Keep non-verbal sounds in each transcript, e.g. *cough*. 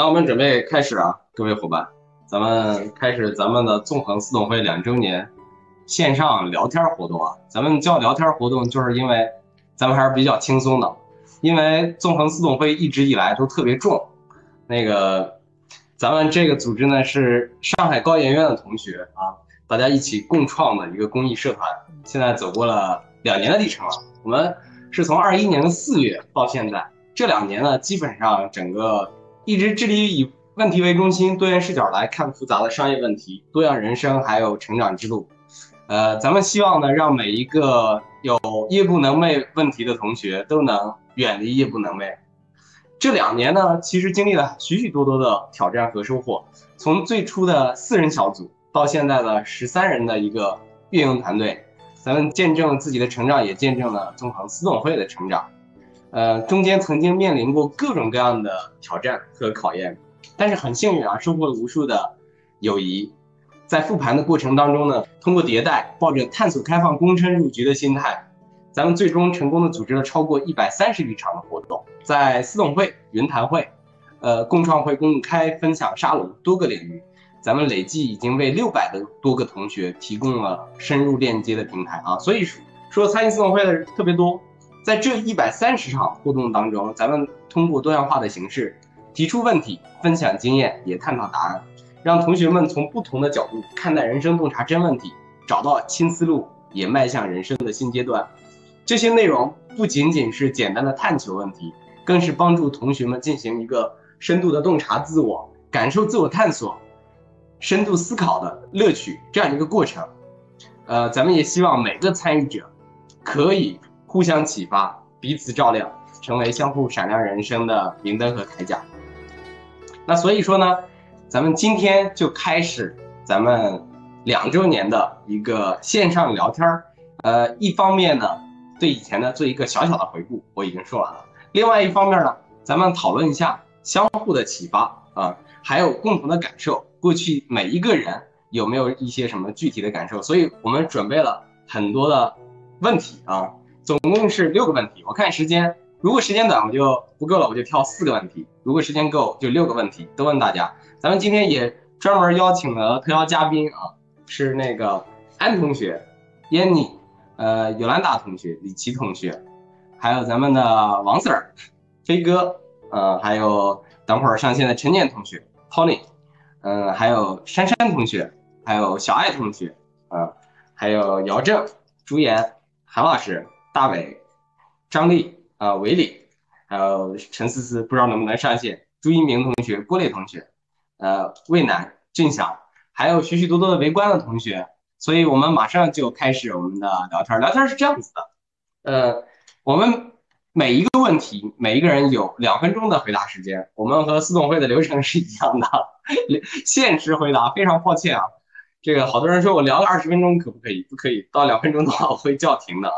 那我们准备开始啊，各位伙伴，咱们开始咱们的纵横四董会两周年线上聊天活动啊。咱们叫聊天活动，就是因为咱们还是比较轻松的，因为纵横四董会一直以来都特别重。那个，咱们这个组织呢是上海高研院的同学啊，大家一起共创的一个公益社团，现在走过了两年的历程了。我们是从二一年的四月到现在，这两年呢，基本上整个。一直致力于以问题为中心、多元视角来看复杂的商业问题、多样人生，还有成长之路。呃，咱们希望呢，让每一个有夜不能寐问题的同学都能远离夜不能寐。这两年呢，其实经历了许许多多的挑战和收获。从最初的四人小组，到现在的十三人的一个运营团队，咱们见证了自己的成长，也见证了纵横四总会的成长。呃，中间曾经面临过各种各样的挑战和考验，但是很幸运啊，收获了无数的友谊。在复盘的过程当中呢，通过迭代，抱着探索、开放、躬身入局的心态，咱们最终成功的组织了超过一百三十余场的活动，在私董会、云谈会、呃共创会、公开分享沙龙多个领域，咱们累计已经为六百的多个同学提供了深入链接的平台啊。所以说，参与私董会的人特别多。在这一百三十场互动当中，咱们通过多样化的形式提出问题、分享经验，也探讨答案，让同学们从不同的角度看待人生，洞察真问题，找到新思路，也迈向人生的新阶段。这些内容不仅仅是简单的探求问题，更是帮助同学们进行一个深度的洞察自我、感受自我探索、深度思考的乐趣这样一个过程。呃，咱们也希望每个参与者可以。互相启发，彼此照亮，成为相互闪亮人生的明灯和铠甲。那所以说呢，咱们今天就开始咱们两周年的一个线上聊天儿。呃，一方面呢，对以前呢做一个小小的回顾，我已经说完了。另外一方面呢，咱们讨论一下相互的启发啊，还有共同的感受。过去每一个人有没有一些什么具体的感受？所以我们准备了很多的问题啊。总共是六个问题，我看时间，如果时间短，我就不够了，我就挑四个问题；如果时间够，就六个问题都问大家。咱们今天也专门邀请了特邀嘉宾啊，是那个安同学、燕妮、呃尤兰达同学、李琦同学，还有咱们的王 Sir、飞哥，呃，还有等会儿上线的陈念同学、Tony，嗯，还有珊珊同学，还有小爱同学，啊，还有姚正、朱岩、韩老师。大伟、张丽啊、韦礼，还有陈思思，不知道能不能上线。朱一鸣同学、郭磊同学，呃，魏楠、俊翔，还有许许多多的围观的同学。所以我们马上就开始我们的聊天。聊天是这样子的，呃，我们每一个问题，每一个人有两分钟的回答时间。我们和四总会的流程是一样的，*laughs* 限时回答。非常抱歉啊，这个好多人说我聊了二十分钟可不可以？不可以，到两分钟的话我会叫停的啊。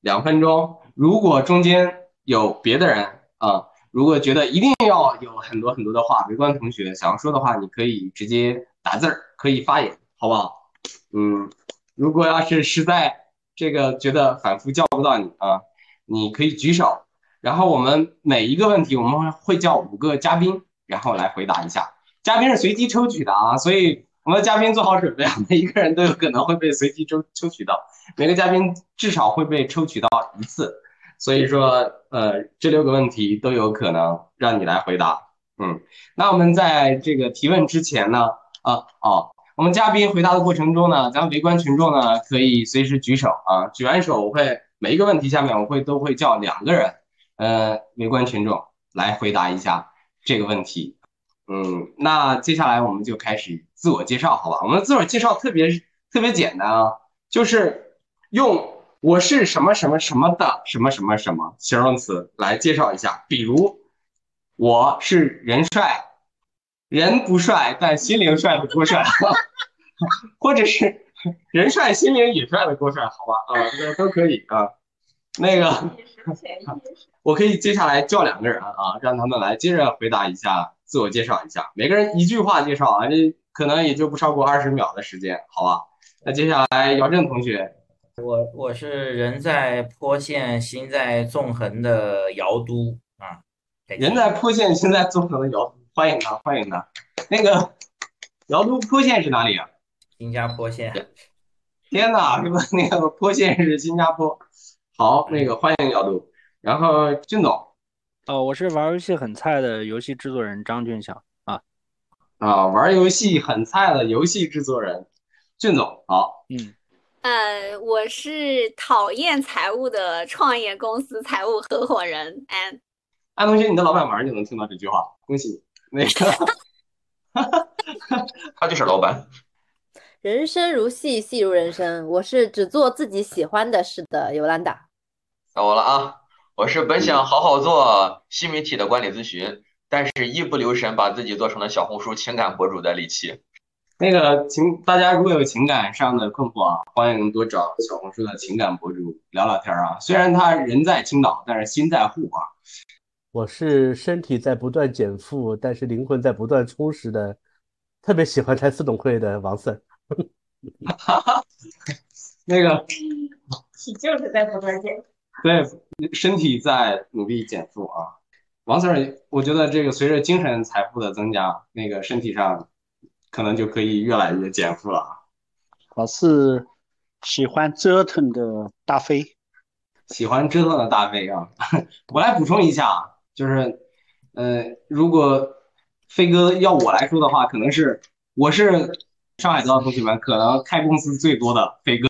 两分钟，如果中间有别的人啊，如果觉得一定要有很多很多的话，围观同学想要说的话，你可以直接打字儿，可以发言，好不好？嗯，如果要是实在这个觉得反复叫不到你啊，你可以举手，然后我们每一个问题我们会叫五个嘉宾，然后来回答一下，嘉宾是随机抽取的啊，所以。我们的嘉宾做好准备啊！每一个人都有可能会被随机抽抽取到，每个嘉宾至少会被抽取到一次，所以说，呃，这六个问题都有可能让你来回答。嗯，那我们在这个提问之前呢，啊，哦，我们嘉宾回答的过程中呢，咱们围观群众呢可以随时举手啊，举完手我会每一个问题下面我会都会叫两个人，呃，围观群众来回答一下这个问题。嗯，那接下来我们就开始自我介绍，好吧？我们自我介绍特别特别简单啊，就是用我是什么什么什么的什么什么什么形容词来介绍一下。比如我是人帅，人不帅但心灵帅的郭帅，*laughs* 或者是人帅心灵也帅的郭帅，好吧？啊，这都可以啊。*laughs* 那个，*laughs* 我可以接下来叫两个人啊，让他们来接着回答一下。自我介绍一下，每个人一句话介绍啊，这可能也就不超过二十秒的时间，好吧？那接下来姚正同学，我我是人在坡县心在纵横的姚都啊，人在坡县心在纵横的姚都，欢迎他，欢迎他。那个姚都坡县是哪里啊？新加坡县。天哪，是吧？那个坡县是新加坡。好，那个欢迎辽都。然后俊总，哦，我是玩游戏很菜的游戏制作人张俊祥啊。啊，玩游戏很菜的游戏制作人俊总，好。嗯。呃，我是讨厌财务的创业公司财务合伙人安。安同学，你的老板马上就能听到这句话，恭喜你。那个 *laughs* *laughs* 他就是老板。人生如戏，戏如人生。我是只做自己喜欢的事的尤兰达。到我了啊！我是本想好好做新媒体的管理咨询，但是一不留神把自己做成了小红书情感博主的李琦。那个情，大家如果有情感上的困惑啊，欢迎多找小红书的情感博主聊聊天啊。虽然他人在青岛，但是心在沪啊。我是身体在不断减负，但是灵魂在不断充实的，特别喜欢开私董会的王森。*laughs* 哈哈，那个，你就是在不断减。对，身体在努力减负啊。王 Sir，我觉得这个随着精神财富的增加，那个身体上。可能就可以越来越减负了。我是喜欢折腾的大飞，喜欢折腾的大飞啊！*laughs* 我来补充一下啊，就是，呃，如果飞哥要我来说的话，可能是我是上海的同学们可能开公司最多的飞哥。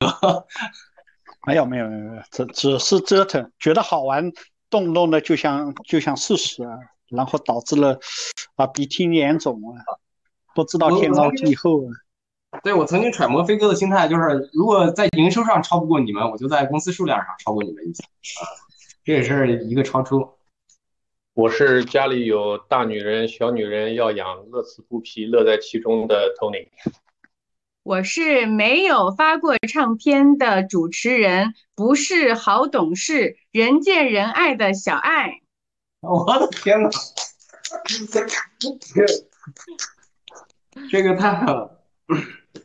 没有没有没有，只只是折腾，觉得好玩，动不动的就像就像试试啊，然后导致了啊鼻涕眼肿啊。不知道天高地厚啊。对我曾经揣摩飞哥的心态，就是如果在营收上超不过你们，我就在公司数量上超过你们一些啊，这也是一个超出。我是家里有大女人、小女人要养，乐此不疲，乐在其中的 Tony。我是没有发过唱片的主持人，不是好懂事、人见人爱的小爱。我的天哪！*laughs* 这个太好了，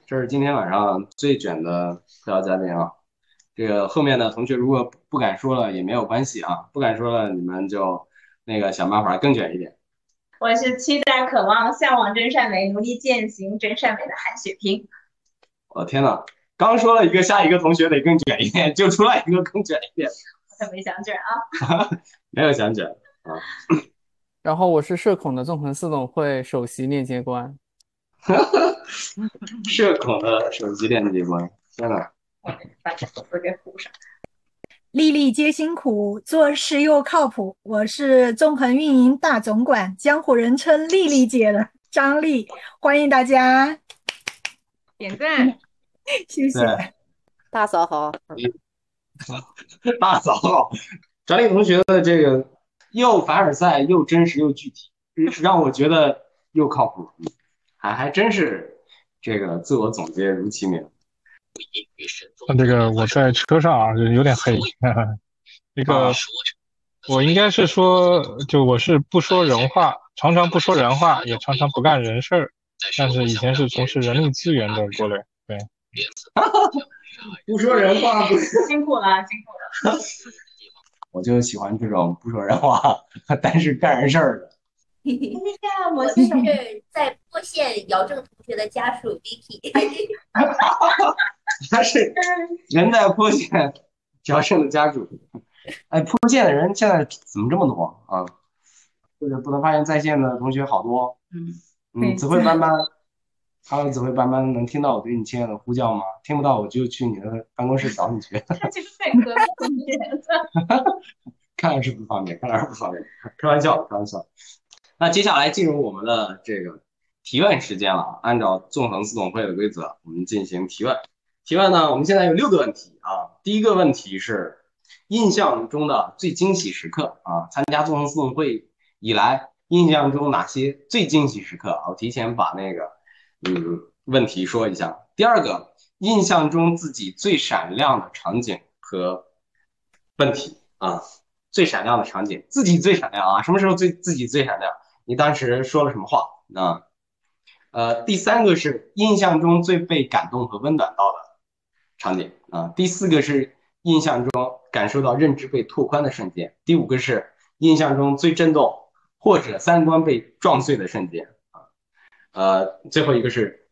这是今天晚上最卷的特邀嘉宾啊！这个后面的同学如果不敢说了也没有关系啊，不敢说了你们就那个想办法更卷一点。我是期待、渴望、向往真善美，努力践行真善美的韩雪萍。我天哪！刚说了一个，下一个同学得更卷一点，就出来一个更卷一点。我可没想卷啊，*laughs* 没有想卷啊。然后我是社恐的纵横四总会首席链接官。哈哈，社恐的首席链接官，天哪！把这个给糊上。粒粒皆辛苦，做事又靠谱。我是纵横运营大总管，江湖人称丽丽姐的张丽，欢迎大家点赞，*laughs* 谢谢。大嫂好，大嫂好。张丽同学的这个又凡尔赛又真实又具体，让我觉得又靠谱。还还真是这个自我总结如其名。那这个我在车上啊，就有点黑。*laughs* 那个我应该是说，就我是不说人话，常常不说人话，也常常不干人事儿。但是以前是从事人力资源的过来，对。*laughs* 不说人话，辛苦了，辛苦了。我就喜欢这种不说人话，但是干人事儿的。*laughs* 我是在坡县姚正同学的家属 Vicky，*laughs* 他是人在坡县姚正的家属。哎，坡县的人现在怎么这么多啊？就是不能发现在线的同学好多。嗯嗯，指挥班班，Hello，指挥班班，能听到我对你亲爱的呼叫吗？听不到我就去你的办公室找你去。*laughs* 他这个太可怕了。看来是不方便，看来是不方便。*laughs* 开玩笑，开玩笑。那接下来进入我们的这个提问时间了。按照纵横四总会的规则，我们进行提问。提问呢，我们现在有六个问题啊。第一个问题是印象中的最惊喜时刻啊。参加纵横四总会以来，印象中哪些最惊喜时刻？我提前把那个嗯问题说一下。第二个，印象中自己最闪亮的场景和问题啊，最闪亮的场景，自己最闪亮啊，什么时候最自己最闪亮？你当时说了什么话啊？呃，第三个是印象中最被感动和温暖到的场景啊。第四个是印象中感受到认知被拓宽的瞬间。第五个是印象中最震动或者三观被撞碎的瞬间。呃，最后一个是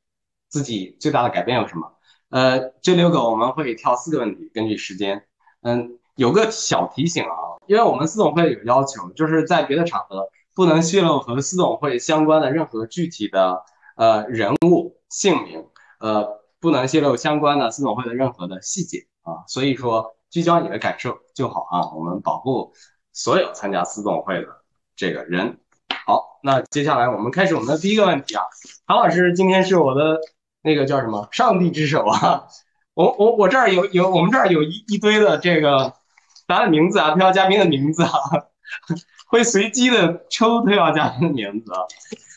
自己最大的改变有什么？呃，这六个我们会挑四个问题，根据时间。嗯，有个小提醒啊，因为我们司董会有要求，就是在别的场合不能泄露和司董会相关的任何具体的呃人物姓名，呃，不能泄露相关的司董会的任何的细节啊。所以说，聚焦你的感受就好啊，我们保护所有参加司董会的这个人。好，那接下来我们开始我们的第一个问题啊，韩老师今天是我的那个叫什么？上帝之手啊。*laughs* 我我我这儿有有我们这儿有一一堆的这个答案名字啊，特邀嘉宾的名字啊，*laughs* 会随机的抽特邀嘉宾的名字啊，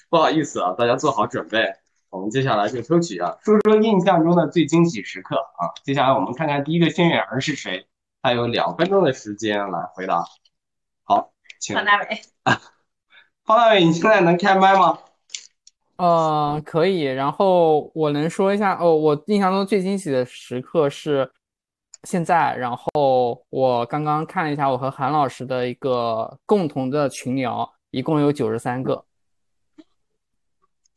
不好意思啊，大家做好准备，我们接下来就抽取啊，说说印象中的最惊喜时刻啊。接下来我们看看第一个幸运儿是谁，还有两分钟的时间来回答。好，请。王大伟，*laughs* 方大伟，你现在能开麦吗？呃，可以。然后我能说一下哦，我印象中最惊喜的时刻是现在。然后我刚刚看了一下，我和韩老师的一个共同的群聊，一共有九十三个。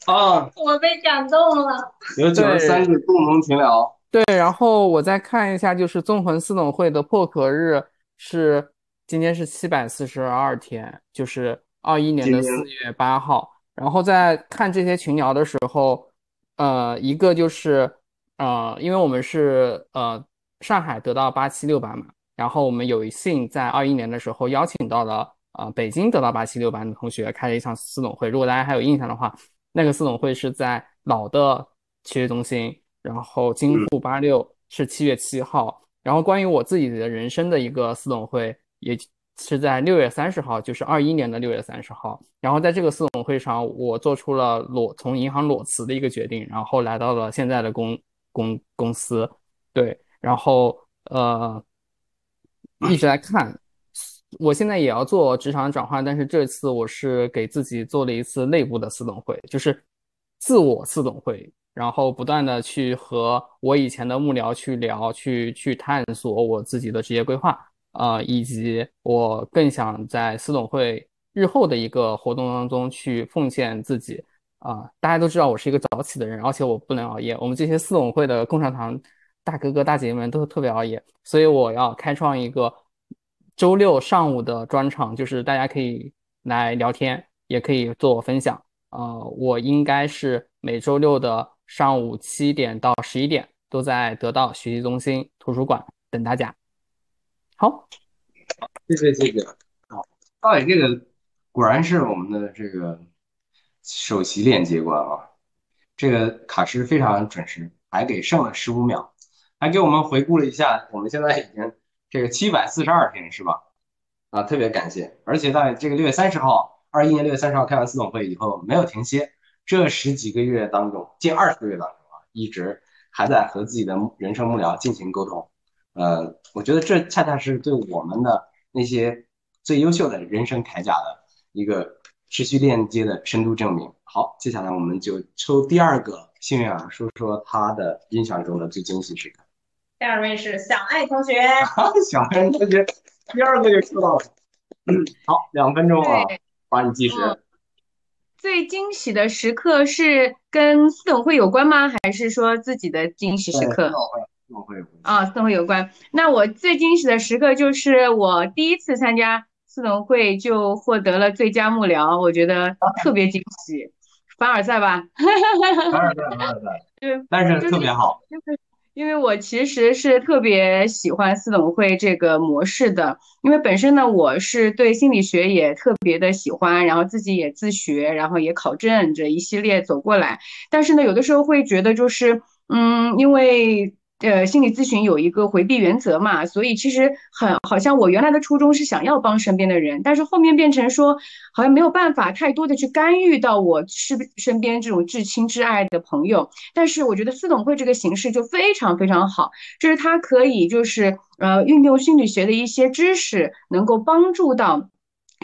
啊，我被感动了。有九十三个共同群聊。对，然后我再看一下，就是纵横四董会的破壳日是今天是七百四十二天，就是二一年的四月八号。然后在看这些群聊的时候，呃，一个就是呃，因为我们是呃上海得到八七六班嘛，然后我们有幸在二一年的时候邀请到了呃北京得到八七六班的同学开了一场四董会。如果大家还有印象的话，那个四董会是在老的体育中心，然后京沪八六是七月七号。然后关于我自己的人生的一个四董会也。是在六月三十号，就是二一年的六月三十号。然后在这个四董会上，我做出了裸从银行裸辞的一个决定，然后来到了现在的公公公司。对，然后呃一直在看。我现在也要做职场转换，但是这次我是给自己做了一次内部的四董会，就是自我四董会，然后不断的去和我以前的幕僚去聊，去去探索我自己的职业规划。啊，以及我更想在司董会日后的一个活动当中去奉献自己啊！大家都知道我是一个早起的人，而且我不能熬夜。我们这些司董会的共产堂大哥哥大姐姐们都特别熬夜，所以我要开创一个周六上午的专场，就是大家可以来聊天，也可以做分享。呃，我应该是每周六的上午七点到十一点都在得到学习中心图书馆等大家。好，谢谢谢谢。好，大伟这个果然是我们的这个首席链接官啊，这个卡时非常准时，还给剩了十五秒，还给我们回顾了一下，我们现在已经这个七百四十二天是吧？啊，特别感谢。而且在这个六月三十号，二一年六月三十号开完四总会以后没有停歇，这十几个月当中，近二十个月当中啊，一直还在和自己的人生幕僚进行沟通。呃，我觉得这恰恰是对我们的那些最优秀的人生铠甲的一个持续链接的深度证明。好，接下来我们就抽第二个幸运儿，说说他的印象中的最惊喜时刻。第二位是小爱同学，*laughs* 小爱同学第二个就抽到了。嗯，好，两分钟啊，把你计时。最惊喜的时刻是跟四董会有关吗？还是说自己的惊喜时刻？啊，四董会有关。那我最惊喜的时刻就是我第一次参加四董会就获得了最佳幕僚，我觉得特别惊喜。凡尔赛吧？*laughs* 凡尔赛，凡尔赛。对，但是特别好。就是因为我其实是特别喜欢四董会这个模式的，因为本身呢我是对心理学也特别的喜欢，然后自己也自学，然后也考证这一系列走过来。但是呢，有的时候会觉得就是，嗯，因为。呃，心理咨询有一个回避原则嘛，所以其实很好像我原来的初衷是想要帮身边的人，但是后面变成说好像没有办法太多的去干预到我身身边这种至亲至爱的朋友。但是我觉得四董会这个形式就非常非常好，就是它可以就是呃运用心理学的一些知识，能够帮助到。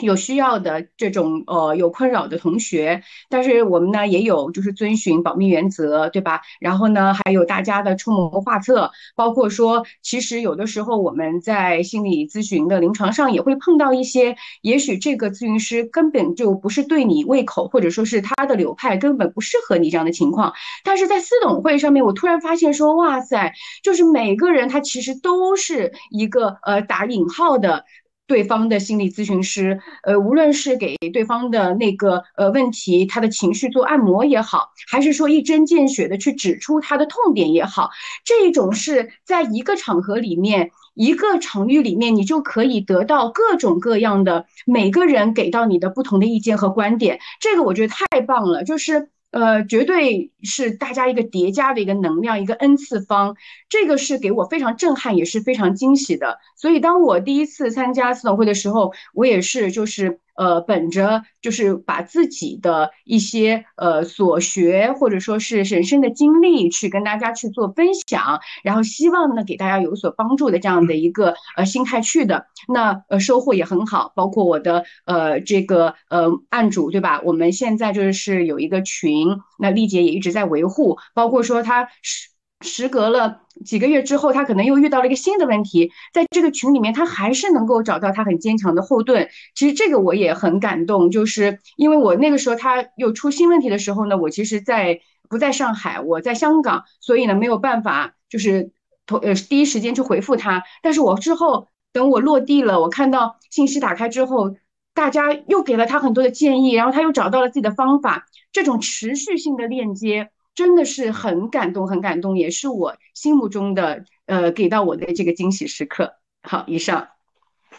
有需要的这种呃有困扰的同学，但是我们呢也有就是遵循保密原则，对吧？然后呢还有大家的出谋划策，包括说其实有的时候我们在心理咨询的临床上也会碰到一些，也许这个咨询师根本就不是对你胃口，或者说是他的流派根本不适合你这样的情况，但是在私董会上面，我突然发现说，哇塞，就是每个人他其实都是一个呃打引号的。对方的心理咨询师，呃，无论是给对方的那个呃问题，他的情绪做按摩也好，还是说一针见血的去指出他的痛点也好，这一种是在一个场合里面，一个场域里面，你就可以得到各种各样的每个人给到你的不同的意见和观点，这个我觉得太棒了，就是。呃，绝对是大家一个叠加的一个能量，一个 n 次方，这个是给我非常震撼，也是非常惊喜的。所以，当我第一次参加四董会的时候，我也是就是。呃，本着就是把自己的一些呃所学或者说是人生的经历去跟大家去做分享，然后希望呢给大家有所帮助的这样的一个呃心态去的，那呃收获也很好。包括我的呃这个呃案主对吧？我们现在就是有一个群，那丽姐也一直在维护，包括说她是。时隔了几个月之后，他可能又遇到了一个新的问题，在这个群里面，他还是能够找到他很坚强的后盾。其实这个我也很感动，就是因为我那个时候他又出新问题的时候呢，我其实在不在上海，我在香港，所以呢没有办法就是头呃第一时间去回复他。但是我之后等我落地了，我看到信息打开之后，大家又给了他很多的建议，然后他又找到了自己的方法，这种持续性的链接。真的是很感动，很感动，也是我心目中的呃给到我的这个惊喜时刻。好，以上。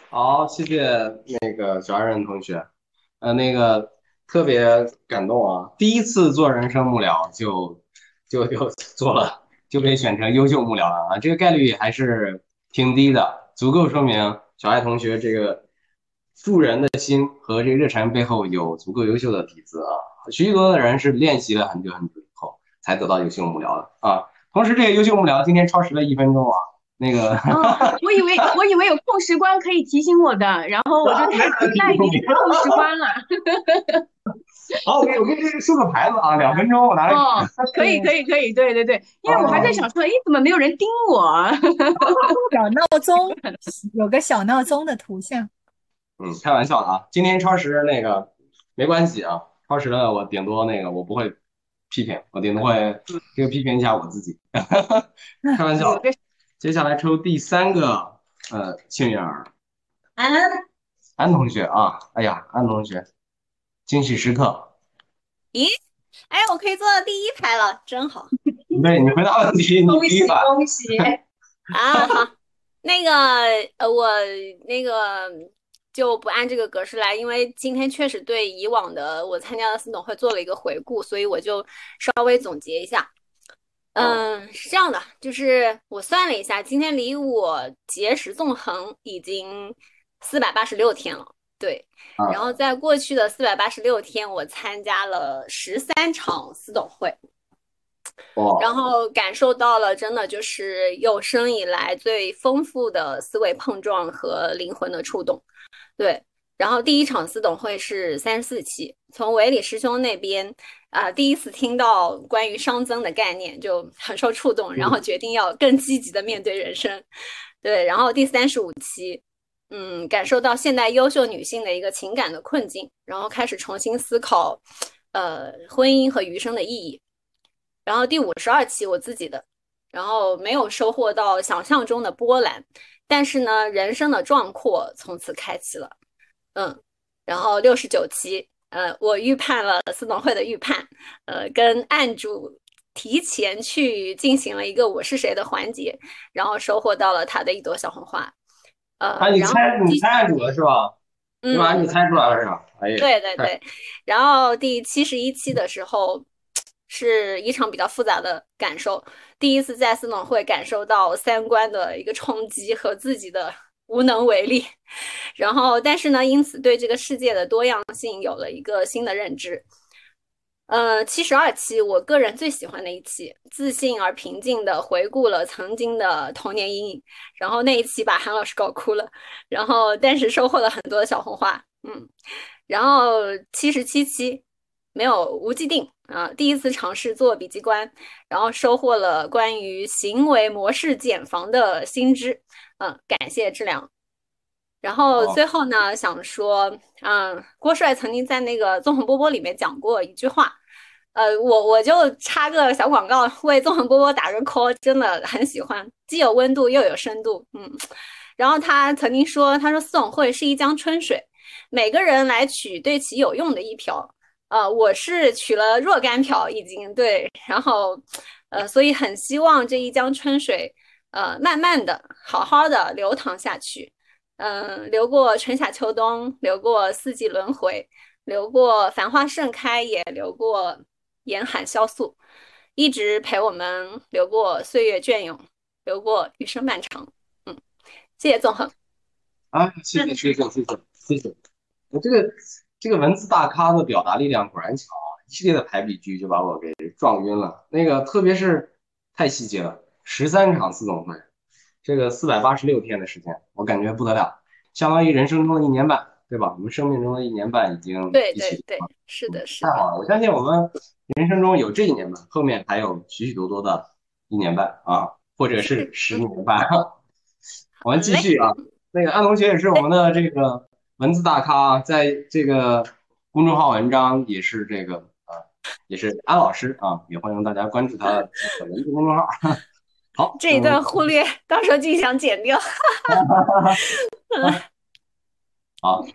好，谢谢那个小爱人同学，呃，那个特别感动啊！第一次做人生幕僚就就就做了，就被选成优秀幕僚了啊！这个概率还是挺低的，足够说明小爱同学这个助人的心和这个热忱背后有足够优秀的底子啊！许多的人是练习了很久很久。才得到优秀幕僚的啊！同时，这个优秀幕僚今天超时了一分钟啊！那个，我以为我以为有控时官可以提醒我的，然后我就太期待控时官了。*laughs* 好，我给我给这个竖个牌子啊，两分钟我拿来。哦，可以可以可以，对对对，*laughs* 因为我还在想说，哎，怎么没有人盯我？*laughs* 小闹钟，有个小闹钟的图像。嗯，开玩笑的啊！今天超时那个没关系啊，超时了我顶多那个我不会。批评我顶多会这个批评一下我自己，开玩笑。接下来抽第三个呃幸运儿，安安同学啊，哎呀安同学，惊喜时刻。咦，哎，我可以坐到第一排了，真好。对你回答问题，*laughs* 你恭喜恭喜 *laughs* 啊！好，那个呃我那个。就不按这个格式来，因为今天确实对以往的我参加的四董会做了一个回顾，所以我就稍微总结一下。嗯，是这样的，就是我算了一下，今天离我结识纵横已经四百八十六天了。对，然后在过去的四百八十六天，我参加了十三场四董会，然后感受到了真的就是有生以来最丰富的思维碰撞和灵魂的触动。对，然后第一场私董会是三十四期，从韦礼师兄那边啊，第一次听到关于熵增的概念，就很受触动，然后决定要更积极的面对人生。对，然后第三十五期，嗯，感受到现代优秀女性的一个情感的困境，然后开始重新思考，呃，婚姻和余生的意义。然后第五十二期我自己的，然后没有收获到想象中的波澜。但是呢，人生的壮阔从此开启了，嗯，然后六十九期，呃，我预判了四董会的预判，呃，跟案主提前去进行了一个我是谁的环节，然后收获到了他的一朵小红花，呃，你猜你猜案主了是吧？嗯，把你猜出来了是吧？哎呀，对对对，然后第七十一期的时候。是一场比较复杂的感受，第一次在四董会感受到三观的一个冲击和自己的无能为力，然后但是呢，因此对这个世界的多样性有了一个新的认知。呃，七十二期，我个人最喜欢的一期，自信而平静的回顾了曾经的童年阴影，然后那一期把韩老师搞哭了，然后但是收获了很多的小红花。嗯，然后七十七期没有无既定啊，第一次尝试做笔记官，然后收获了关于行为模式茧房的新知，嗯，感谢质量。然后最后呢，想说，嗯，郭帅曾经在那个纵横波波里面讲过一句话，呃，我我就插个小广告，为纵横波波打个 call，真的很喜欢，既有温度又有深度，嗯。然后他曾经说，他说四总会是一江春水，每个人来取对其有用的一瓢，呃，我是取了若干瓢已经对，然后，呃，所以很希望这一江春水，呃，慢慢的、好好的流淌下去，嗯、流过春夏秋冬，流过四季轮回，流过繁花盛开，也流过严寒萧素，一直陪我们流过岁月隽永，流过余生漫长。嗯，谢谢纵横。啊，谢谢，谢谢，谢谢，谢谢。我这个。这个文字大咖的表达力量果然强啊！一系列的排比句就把我给撞晕了。那个特别是太细节了，十三场四总会。这个四百八十六天的时间，我感觉不得了，相当于人生中的一年半，对吧？我们生命中的一年半已经对对对，是的，是太好了！我相信我们人生中有这一年半，后面还有许许多多的一年半啊，或者是十年半。*laughs* 我们继续啊，那个安同学也是我们的这个文字大咖，在这个公众号文章也是这个啊，也是安老师啊，也欢迎大家关注他的文字公众号。好，这一段忽略，到时候就想剪掉。*laughs* 好，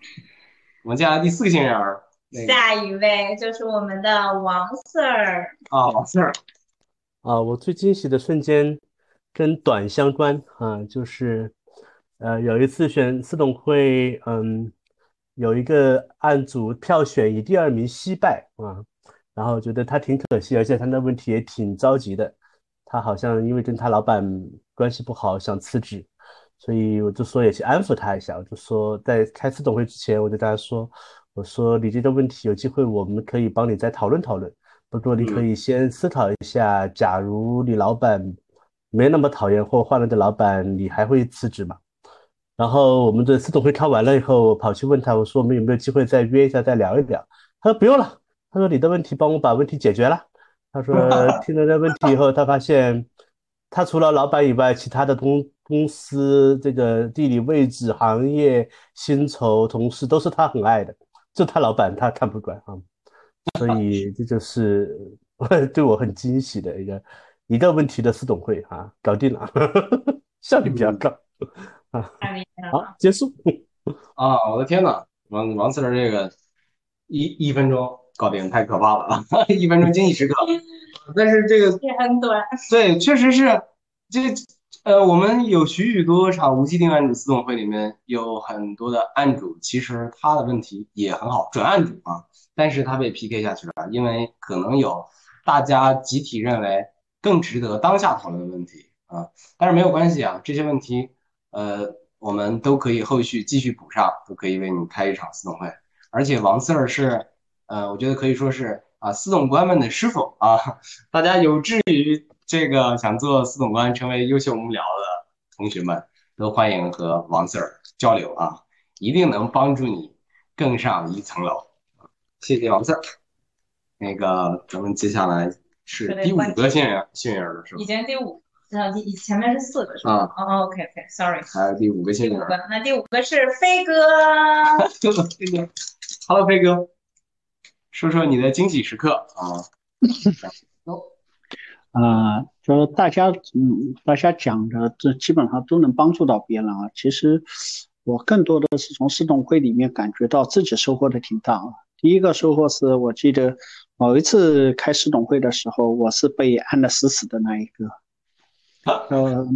我们接下来第四个幸运儿，下一位就是我们的王 Sir 啊，王 Sir 啊，我最惊喜的瞬间跟短相关啊，就是呃有一次选四董会，嗯，有一个案组票选以第二名惜败啊，然后觉得他挺可惜，而且他那问题也挺着急的。他好像因为跟他老板关系不好，想辞职，所以我就说也去安抚他一下。我就说在开司董会之前，我就跟他说：“我说你这个问题有机会我们可以帮你再讨论讨论，不过你可以先思考一下，假如你老板没那么讨厌或换了个老板，你还会辞职吗？”然后我们的次董会开完了以后，我跑去问他，我说我们有没有机会再约一下再聊一聊？他说不用了，他说你的问题帮我把问题解决了。他说 *laughs* 听了这问题以后，他发现他除了老板以外，其他的公公司这个地理位置、行业、薪酬、同事都是他很爱的，就他老板他看不惯啊。所以 *laughs* 这就是 *laughs* 对我很惊喜的一个一个问题的四董会啊，搞定了，效率比较高啊。好，结束啊！*laughs* 我的天呐，王王 Sir 这个一一分钟。搞定太可怕了啊！*laughs* 一分钟惊喜时刻，但是这个也很短。对，确实是这呃，我们有许许多多场无期定案主私董会里面有很多的案主，其实他的问题也很好，准案主啊，但是他被 PK 下去了，因为可能有大家集体认为更值得当下讨论的问题啊，但是没有关系啊，这些问题呃，我们都可以后续继续补上，都可以为你开一场私董会，而且王 Sir 是。呃，我觉得可以说是啊，司董官们的师傅啊，*laughs* 大家有志于这个想做司董官、成为优秀幕僚的同学们，都欢迎和王 Sir 交流啊，一定能帮助你更上一层楼。谢谢王 Sir。那个，咱们接下来是第五个幸运幸运儿了，是吧？已经第五，呃，第前面是四个是吧？哦，OK，OK，Sorry。还有第五个幸运儿。那第五个是飞哥。*laughs* 飞哥，Hello，飞哥。说说你的惊喜时刻啊！啊，*laughs* 就是大家嗯，大家讲的这基本上都能帮助到别人啊。其实我更多的是从四董会里面感觉到自己收获的挺大啊。第一个收获是我记得某一次开四董会的时候，我是被按的死死的那一个，呃，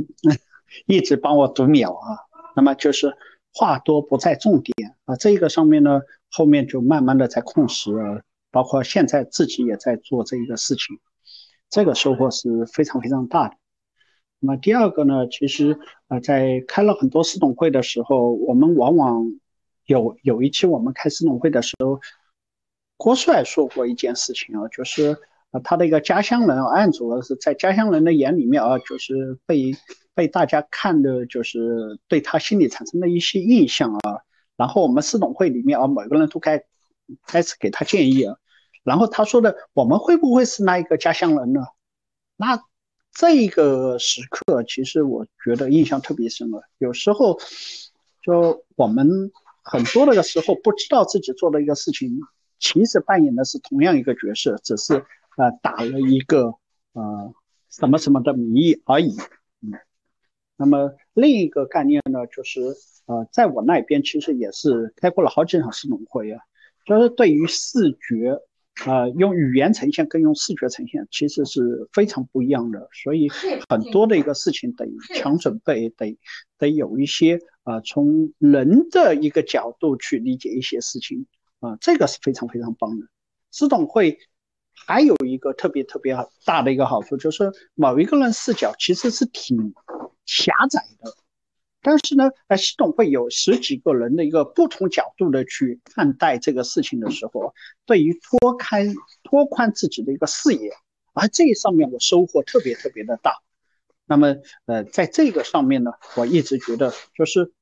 一直帮我读秒啊。那么就是话多不在重点啊，这个上面呢。后面就慢慢的在控时啊，包括现在自己也在做这一个事情，这个收获是非常非常大的。那么第二个呢，其实呃在开了很多私董会的时候，我们往往有有一期我们开私董会的时候，郭帅说过一件事情啊，就是他的一个家乡人案主是在家乡人的眼里面啊，就是被被大家看的就是对他心里产生的一些印象啊。然后我们四董会里面啊，每个人都开开始给他建议啊，然后他说的我们会不会是那一个家乡人呢？那这个时刻其实我觉得印象特别深了。有时候就我们很多那个时候不知道自己做的一个事情，其实扮演的是同样一个角色，只是呃打了一个呃什么什么的名义而已。嗯，那么另一个概念呢，就是呃在我那边其实也是开过了好几场市农会啊，就是对于视觉。呃，用语言呈现跟用视觉呈现其实是非常不一样的，所以很多的一个事情得强准备，得得有一些啊，从人的一个角度去理解一些事情啊，这个是非常非常棒的。自董会还有一个特别特别大的一个好处，就是某一个人视角其实是挺狭窄的。但是呢，呃，系统会有十几个人的一个不同角度的去看待这个事情的时候，对于拓开、拓宽自己的一个视野，而这上面我收获特别特别的大。那么，呃，在这个上面呢，我一直觉得就是，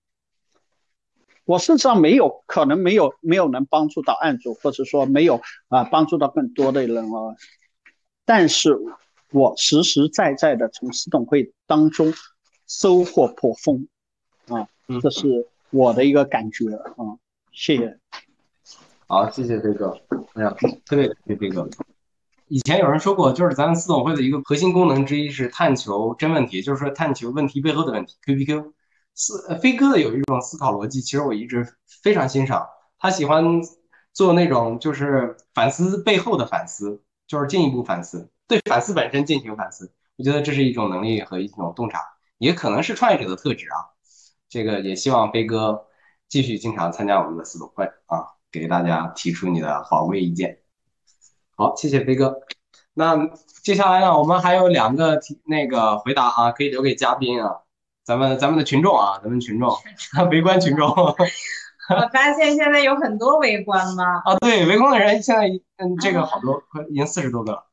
我事实上没有可能没有没有能帮助到案主，或者说没有啊帮助到更多的人啊，但是我实实在在的从系统会当中收获颇丰。啊，这是我的一个感觉啊，谢谢。好，谢谢飞哥。哎呀，特别感谢飞哥。以前有人说过，就是咱们四总会的一个核心功能之一是探求真问题，就是说探求问题背后的问题。Q P Q，思飞哥的有一种思考逻辑，其实我一直非常欣赏。他喜欢做那种就是反思背后的反思，就是进一步反思，对反思本身进行反思。我觉得这是一种能力和一种洞察，也可能是创业者的特质啊。这个也希望飞哥继续经常参加我们的思总会啊，给大家提出你的宝贵意见。好，谢谢飞哥。那接下来呢，我们还有两个那个回答啊，可以留给嘉宾啊，咱们咱们的群众啊，咱们群众围观群众。*laughs* 我发现现在有很多围观吗？啊，对，围观的人现在嗯，这个好多，快已经四十多个了。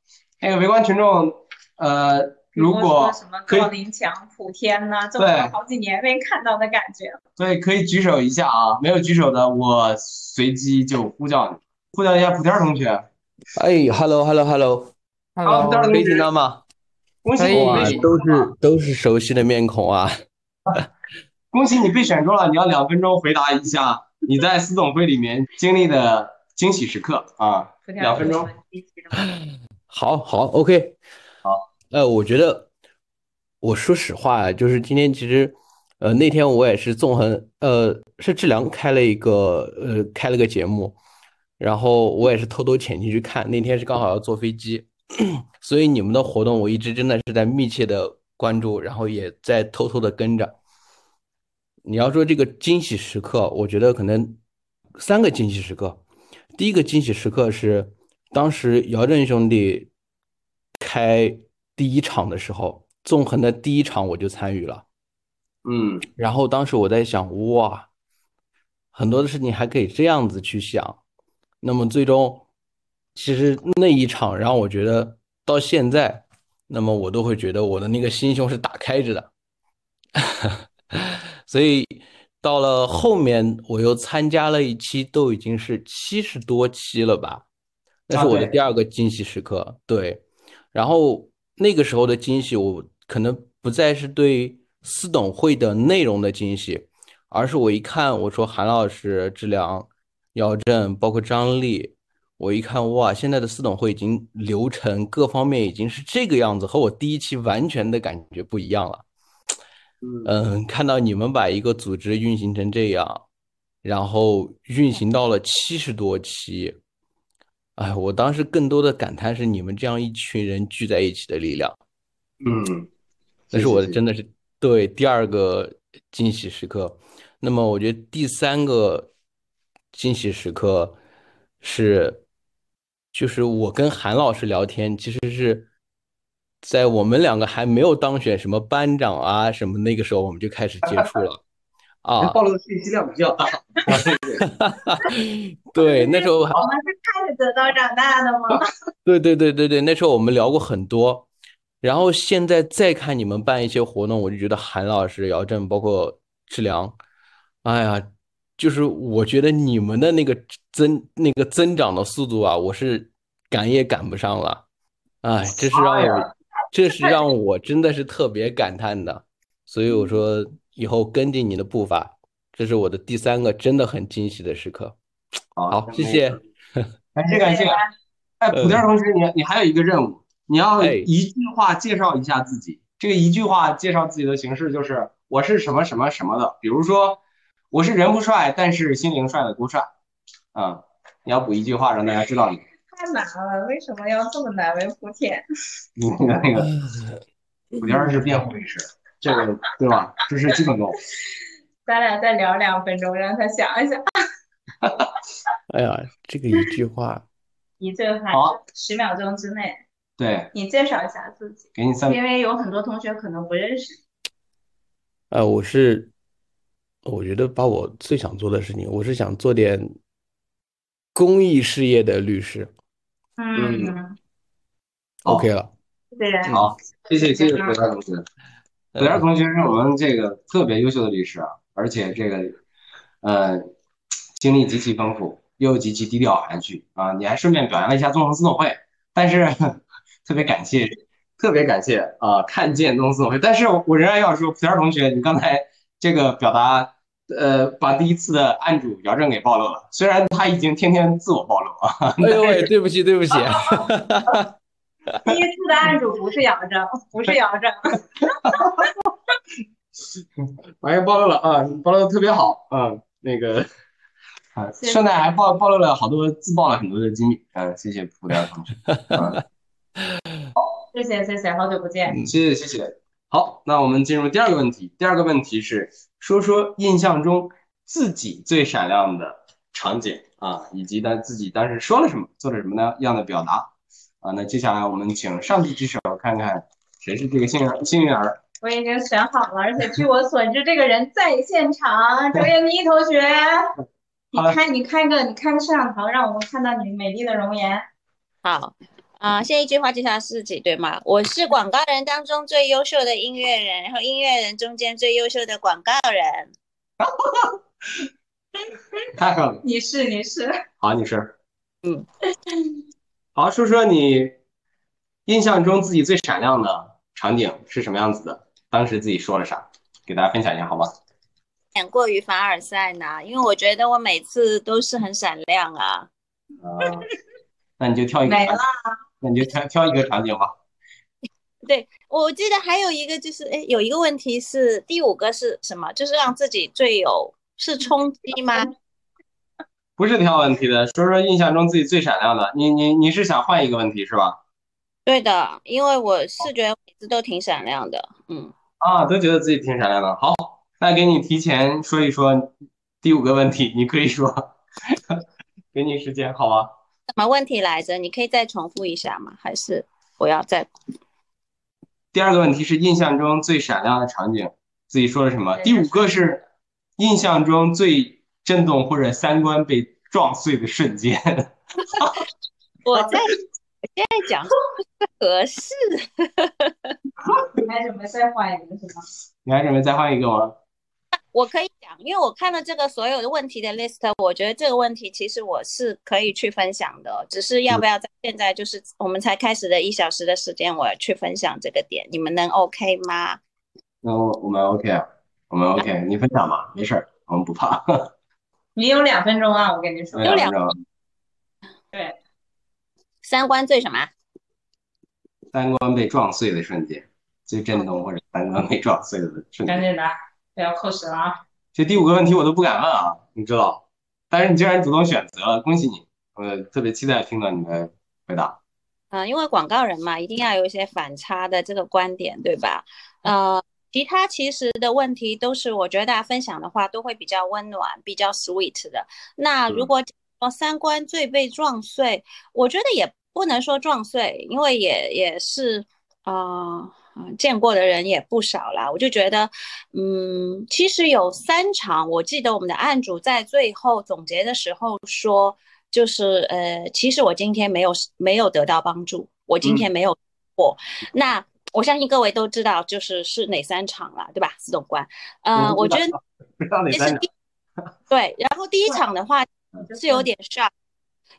那个围观群众，呃。如果什么高林强、普天呐，这么好几年没看到的感觉。对，可以举手一下啊！没有举手的，我随机就呼叫你，呼叫一下普天同学。哎，hello，hello，hello，hello，可以听到吗？恭喜你被选，都是都是熟悉的面孔啊！*laughs* 恭喜你被选中了，你要两分钟回答一下你在司总会里面经历的惊喜时刻啊！两分钟。好 *laughs* 好，OK 好。呃，我觉得，我说实话，就是今天其实，呃，那天我也是纵横，呃，是志良开了一个，呃，开了个节目，然后我也是偷偷潜进去看。那天是刚好要坐飞机，所以你们的活动我一直真的是在密切的关注，然后也在偷偷的跟着。你要说这个惊喜时刻，我觉得可能三个惊喜时刻。第一个惊喜时刻是当时姚振兄弟开。第一场的时候，纵横的第一场我就参与了，嗯，然后当时我在想，哇，很多的事情还可以这样子去想，那么最终，其实那一场让我觉得到现在，那么我都会觉得我的那个心胸是打开着的，*laughs* 所以到了后面我又参加了一期，都已经是七十多期了吧，那是我的第二个惊喜时刻，对，然后。那个时候的惊喜，我可能不再是对四董会的内容的惊喜，而是我一看，我说韩老师、志良、姚振，包括张力，我一看，哇，现在的四董会已经流程各方面已经是这个样子，和我第一期完全的感觉不一样了。嗯，看到你们把一个组织运行成这样，然后运行到了七十多期。哎，我当时更多的感叹是你们这样一群人聚在一起的力量。嗯，那是我真的是对第二个惊喜时刻。那么我觉得第三个惊喜时刻是，就是我跟韩老师聊天，其实是在我们两个还没有当选什么班长啊什么那个时候，我们就开始接触了。*laughs* 啊，暴露的信息量比较大。*laughs* *laughs* 对，那时候我们是看着得到长大的吗？对对对对对，那时候我们聊过很多，然后现在再看你们办一些活动，我就觉得韩老师、姚振，包括志良，哎呀，就是我觉得你们的那个增那个增长的速度啊，我是赶也赶不上了，哎，这是让我，这是让我真的是特别感叹的，所以我说以后跟进你的步伐，这是我的第三个真的很惊喜的时刻。好，谢谢，感谢感谢。*laughs* 哎，普天同学，你你还有一个任务，你要一句话介绍一下自己。这个一句话介绍自己的形式就是我是什么什么什么的，比如说我是人不帅，但是心灵帅的郭帅。啊，你要补一句话让大家知道你。太难了，为什么要这么难为莆田？*laughs* 你那个那个，莆田是辩护律师，这个对吧？这是基本功。*laughs* 咱俩再聊两分钟，让他想一想。*laughs* 哎呀，这个一句话，一句话，十秒钟之内。对，你介绍一下自己，给你三，因为有很多同学可能不认识。呃，我是，我觉得把我最想做的事情，我是想做点公益事业的律师。嗯，OK 了。对，好，谢谢谢谢何丹同学。何丹同学是我们这个特别优秀的律师啊，而且这个，呃，经历极其丰富，又极其低调含蓄啊。你还顺便表扬了一下纵横四总会，但是。*laughs* 特别感谢，特别感谢啊！看见纵横四总会，但是我仍然要说，普田同学，你刚才这个表达，呃，把第一次的案主姚正给暴露了。虽然他已经天天自我暴露啊。哎呦喂，对不起，对不起。第一次的案主不是姚正，不是姚正。完 *laughs* 又暴露了啊！暴露的特别好啊，那个啊，顺带还暴暴露了好多，自曝了很多的机密。嗯，谢谢普田同学。*laughs* 谢谢谢谢，好久不见。嗯，谢谢谢谢。好，那我们进入第二个问题。第二个问题是说说印象中自己最闪亮的场景啊，以及他自己当时说了什么，做了什么呢样的表达啊？那接下来我们请上帝之手，看看谁是这个幸运幸运儿。我已经选好了，而且据我所知，这个人在现场。周艳妮同学，*laughs* 你开你开个你开个摄像头，让我们看到你美丽的容颜。好。啊，先一句话介绍自己，对吗？我是广告人当中最优秀的音乐人，然后音乐人中间最优秀的广告人。*laughs* 太好了，你是你是好，你是嗯，*laughs* 好，说说你印象中自己最闪亮的场景是什么样子的？当时自己说了啥？给大家分享一下好吗？点过于凡尔赛呢，因为我觉得我每次都是很闪亮啊。啊，那你就跳一个。没了。那你就挑挑一个场景吧。*laughs* 对，我记得还有一个就是，哎，有一个问题是第五个是什么？就是让自己最有是冲击吗？*laughs* 不是挑问题的，说说印象中自己最闪亮的。你你你是想换一个问题是吧？对的，因为我是觉得每次都挺闪亮的，嗯。啊，都觉得自己挺闪亮的。好，那给你提前说一说第五个问题，你可以说，*laughs* 给你时间，好吧？什么问题来着？你可以再重复一下吗？还是我要再？第二个问题是印象中最闪亮的场景，自己说了什么？第五个是印象中最震动或者三观被撞碎的瞬间。*laughs* 我在我现在讲不合适。*laughs* 你还准备再换一个是吗？你还准备再换一个吗？我可以讲，因为我看了这个所有的问题的 list，我觉得这个问题其实我是可以去分享的，只是要不要在现在就是我们才开始的一小时的时间，我要去分享这个点，你们能 OK 吗？那我们 OK 啊，我们 OK，你分享吧，没事儿，我们不怕。*laughs* 你有两分钟啊，我跟你说，有两分钟。对，三观最什么？三观被撞碎的瞬间，最震动或者三观被撞碎的瞬间。赶紧的。要扣时了啊！这第五个问题我都不敢问啊，你知道？但是你既然主动选择了，恭喜你！我特别期待听到你的回答。嗯，因为广告人嘛，一定要有一些反差的这个观点，对吧？呃，其他其实的问题都是我觉得大家分享的话都会比较温暖、比较 sweet 的。那如果说三观最被撞碎，我觉得也不能说撞碎，因为也也是啊。见过的人也不少了，我就觉得，嗯，其实有三场，我记得我们的案主在最后总结的时候说，就是呃，其实我今天没有没有得到帮助，我今天没有过。那我相信各位都知道，就是是哪三场了，对吧？司总官，呃，我觉得哪三场？*laughs* 对，然后第一场的话是有点 shock，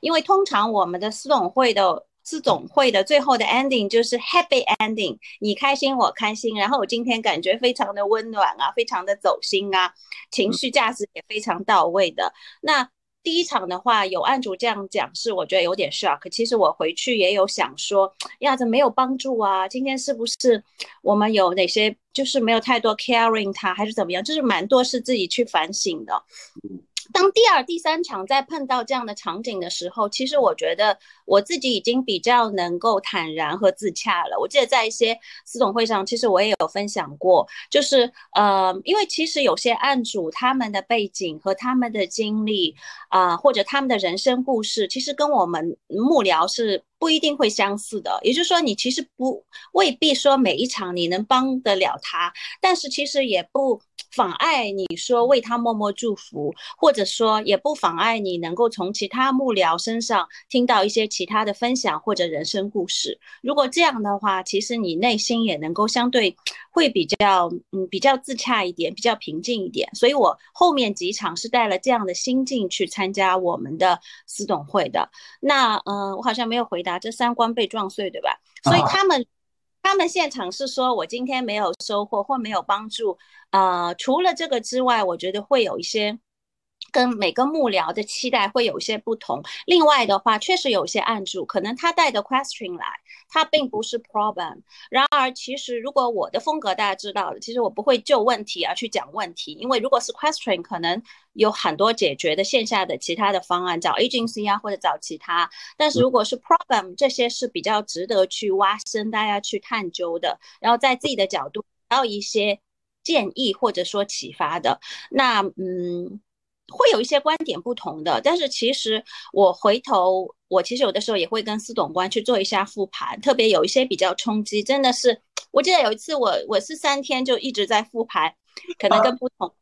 因为通常我们的私董会的私董会的最后的 ending 就是 happy ending，你开心我开心，然后我今天感觉非常的温暖啊，非常的走心啊，情绪价值也非常到位的。那第一场的话，有案主这样讲，是我觉得有点 shock。其实我回去也有想说，呀，这没有帮助啊。今天是不是我们有哪些就是没有太多 caring 他，还是怎么样？就是蛮多是自己去反省的。当第二、第三场再碰到这样的场景的时候，其实我觉得我自己已经比较能够坦然和自洽了。我记得在一些私董会上，其实我也有分享过，就是呃，因为其实有些案主他们的背景和他们的经历啊、或者他们的人生故事，其实跟我们幕僚是不一定会相似的。也就是说，你其实不未必说每一场你能帮得了他，但是其实也不。妨碍你说为他默默祝福，或者说也不妨碍你能够从其他幕僚身上听到一些其他的分享或者人生故事。如果这样的话，其实你内心也能够相对会比较嗯比较自洽一点，比较平静一点。所以我后面几场是带了这样的心境去参加我们的私董会的。那嗯、呃我好像没有回答这三观被撞碎，对吧？所以他们。他们现场是说，我今天没有收获或没有帮助，呃，除了这个之外，我觉得会有一些跟每个幕僚的期待会有一些不同。另外的话，确实有些案主可能他带的 question 来，他并不是 problem。然而，其实如果我的风格大家知道的，其实我不会就问题而去讲问题，因为如果是 question，可能有很多解决的线下的其他的方案，找 agency 啊或者找其他。但是如果是 problem，这些是比较值得去挖深，大家去探究的，然后在自己的角度得到一些建议或者说启发的。那嗯。会有一些观点不同的，但是其实我回头，我其实有的时候也会跟司董官去做一下复盘，特别有一些比较冲击，真的是，我记得有一次我我是三天就一直在复盘，可能跟不同。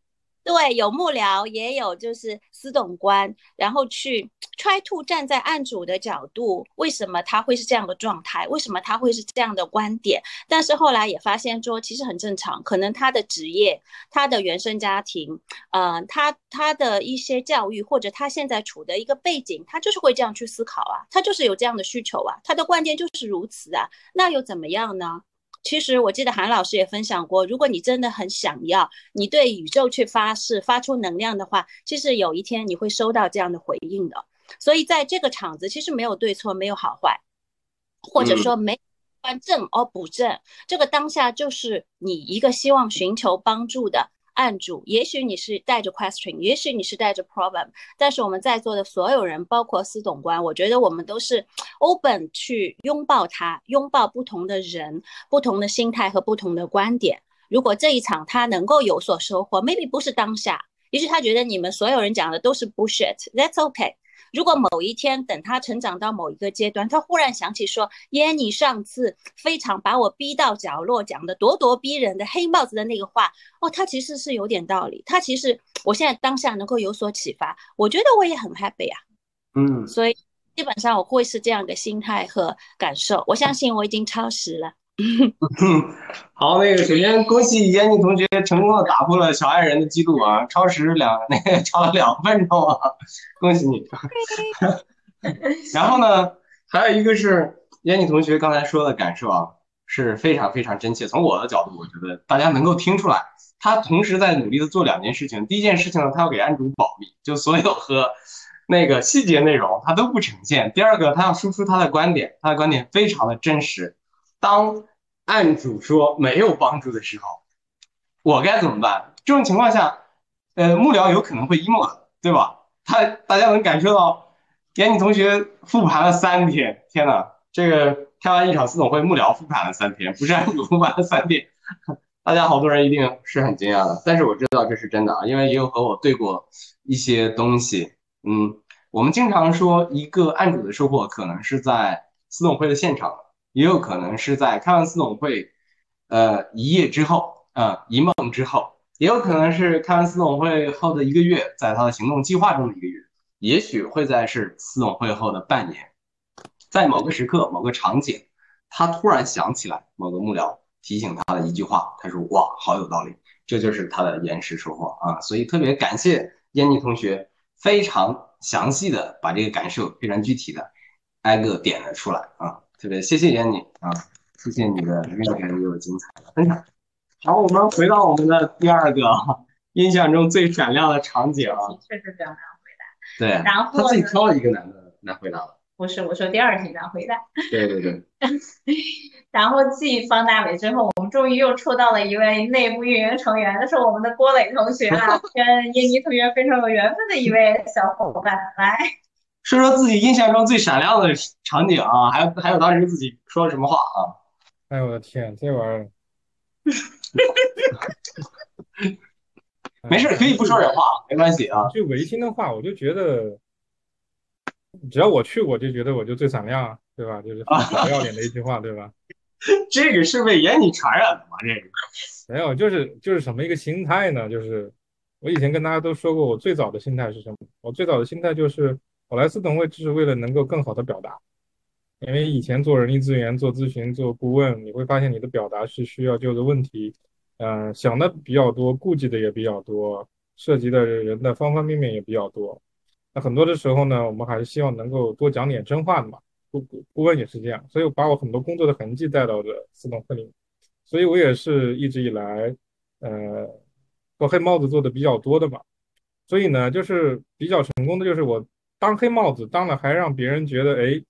对，有幕僚，也有就是司董官，然后去 try to 站在案主的角度，为什么他会是这样的状态？为什么他会是这样的观点？但是后来也发现说，其实很正常，可能他的职业、他的原生家庭，呃，他他的一些教育或者他现在处的一个背景，他就是会这样去思考啊，他就是有这样的需求啊，他的观点就是如此啊，那又怎么样呢？其实我记得韩老师也分享过，如果你真的很想要，你对宇宙去发誓、发出能量的话，其实有一天你会收到这样的回应的。所以在这个场子，其实没有对错，没有好坏，或者说没关正而不正，这个当下就是你一个希望寻求帮助的按住。也许你是带着 question，也许你是带着 problem，但是我们在座的所有人，包括司总官，我觉得我们都是 open 去拥抱他，拥抱不同的人、不同的心态和不同的观点。如果这一场他能够有所收获，maybe 不是当下，也许他觉得你们所有人讲的都是 bullshit，that's okay。如果某一天等他成长到某一个阶段，他忽然想起说：“耶，你上次非常把我逼到角落，讲的咄咄逼人的黑帽子的那个话，哦，他其实是有点道理。他其实我现在当下能够有所启发，我觉得我也很 happy 啊。嗯，所以基本上我会是这样的心态和感受。我相信我已经超时了。*laughs* 好，那个首先恭喜闫妮同学成功的打破了小爱人的记录啊，超时两 *laughs* 那个超了两分钟啊，恭喜你。*laughs* 然后呢，还有一个是闫妮同学刚才说的感受啊，是非常非常真切。从我的角度，我觉得大家能够听出来，他同时在努力的做两件事情。第一件事情呢，他要给安主保密，就所有和那个细节内容他都不呈现。第二个，他要输出他的观点，他的观点非常的真实。当案主说没有帮助的时候，我该怎么办？这种情况下，呃，幕僚有可能会 emo，对吧？他大家能感受到，闫妮同学复盘了三天，天呐，这个开完一场私董会，幕僚复盘了三天，不是案主复盘了三天，*laughs* 大家好多人一定是很惊讶的。但是我知道这是真的啊，因为也有和我对过一些东西。嗯，我们经常说一个案主的收获可能是在私董会的现场。也有可能是在开完私董会，呃，一夜之后，呃，一梦之后，也有可能是开完私董会后的一个月，在他的行动计划中的一个月，也许会在是私董会后的半年，在某个时刻、某个场景，他突然想起来某个幕僚提醒他的一句话，他说：“哇，好有道理。”这就是他的延时收获啊！所以特别感谢燕妮同学非常详细的把这个感受非常具体的挨个点了出来啊，特别谢谢闫妮啊，谢谢你的热忱又精彩的分享。好，我们回到我们的第二个印象中最闪亮的场景。确实比较难回答。对，然后他自己挑了一个难的难回答了。不是，我说第二题难回答。对对对。*laughs* 然后继方大伟之后，我们终于又抽到了一位内部运营成员，那是我们的郭磊同学啊，*laughs* 跟闫妮同学非常有缘分的一位小伙伴。来，说说自己印象中最闪亮的场景啊，还有还有当时自己说了什么话啊？哎呦我的天，这玩意儿。*laughs* 没事，可以不说人话，没关系啊。就违心的话，我就觉得，只要我去，我就觉得我就最闪亮啊，对吧？就是不要脸的一句话，对吧？*laughs* 这个是被言你传染的吗？这个没有，就是就是什么一个心态呢？就是我以前跟大家都说过，我最早的心态是什么？我最早的心态就是我来自董会，只是为了能够更好的表达。因为以前做人力资源、做咨询、做顾问，你会发现你的表达是需要就着问题，嗯，想的比较多，顾忌的也比较多，涉及的人的方方面面也比较多。那很多的时候呢，我们还是希望能够多讲点真话的嘛。顾顾顾问也是这样，所以我把我很多工作的痕迹带到了自动会里。所以我也是一直以来，呃，做黑帽子做的比较多的嘛。所以呢，就是比较成功的就是我当黑帽子当了，还让别人觉得哎。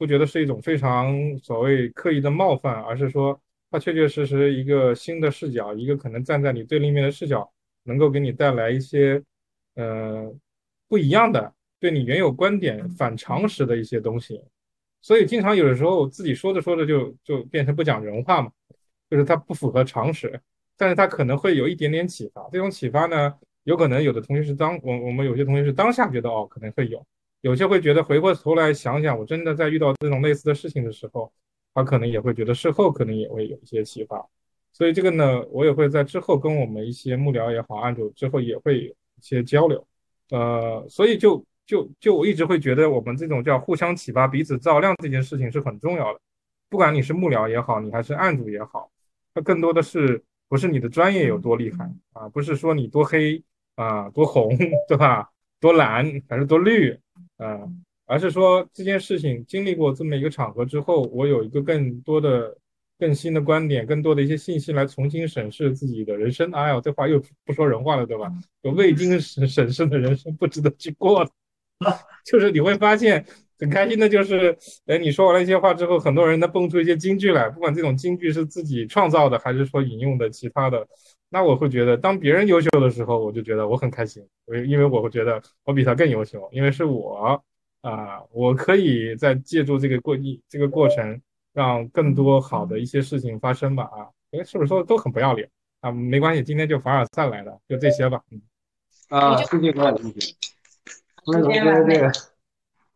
不觉得是一种非常所谓刻意的冒犯，而是说它确确实实一个新的视角，一个可能站在你对立面的视角，能够给你带来一些呃不一样的，对你原有观点反常识的一些东西。所以经常有的时候自己说着说着就就变成不讲人话嘛，就是它不符合常识，但是它可能会有一点点启发。这种启发呢，有可能有的同学是当我我们有些同学是当下觉得哦可能会有。有些会觉得回过头来想想，我真的在遇到这种类似的事情的时候，他可能也会觉得事后可能也会有一些启发。所以这个呢，我也会在之后跟我们一些幕僚也好，案主之后也会有一些交流。呃，所以就就就我一直会觉得我们这种叫互相启发、彼此照亮这件事情是很重要的。不管你是幕僚也好，你还是案主也好，它更多的是不是你的专业有多厉害啊？不是说你多黑啊、多红，*laughs* 对吧？多蓝还是多绿？啊，而是说这件事情经历过这么一个场合之后，我有一个更多的、更新的观点，更多的一些信息来重新审视自己的人生。哎呦，这话又不说人话了，对吧？有未经审审视的人生不值得去过的，*laughs* 就是你会发现很开心的，就是哎，你说完了一些话之后，很多人能蹦出一些金句来，不管这种金句是自己创造的，还是说引用的其他的，那我会觉得，当别人优秀的时候，我就觉得我很开心，我因为我会觉得我比他更优秀，因为是我。啊，我可以在借助这个过一这个过程，让更多好的一些事情发生吧。啊，哎，是不是说的都很不要脸啊？没关系，今天就凡尔赛来了，就这些吧。嗯。啊，谢谢各位同学。各位同学，这个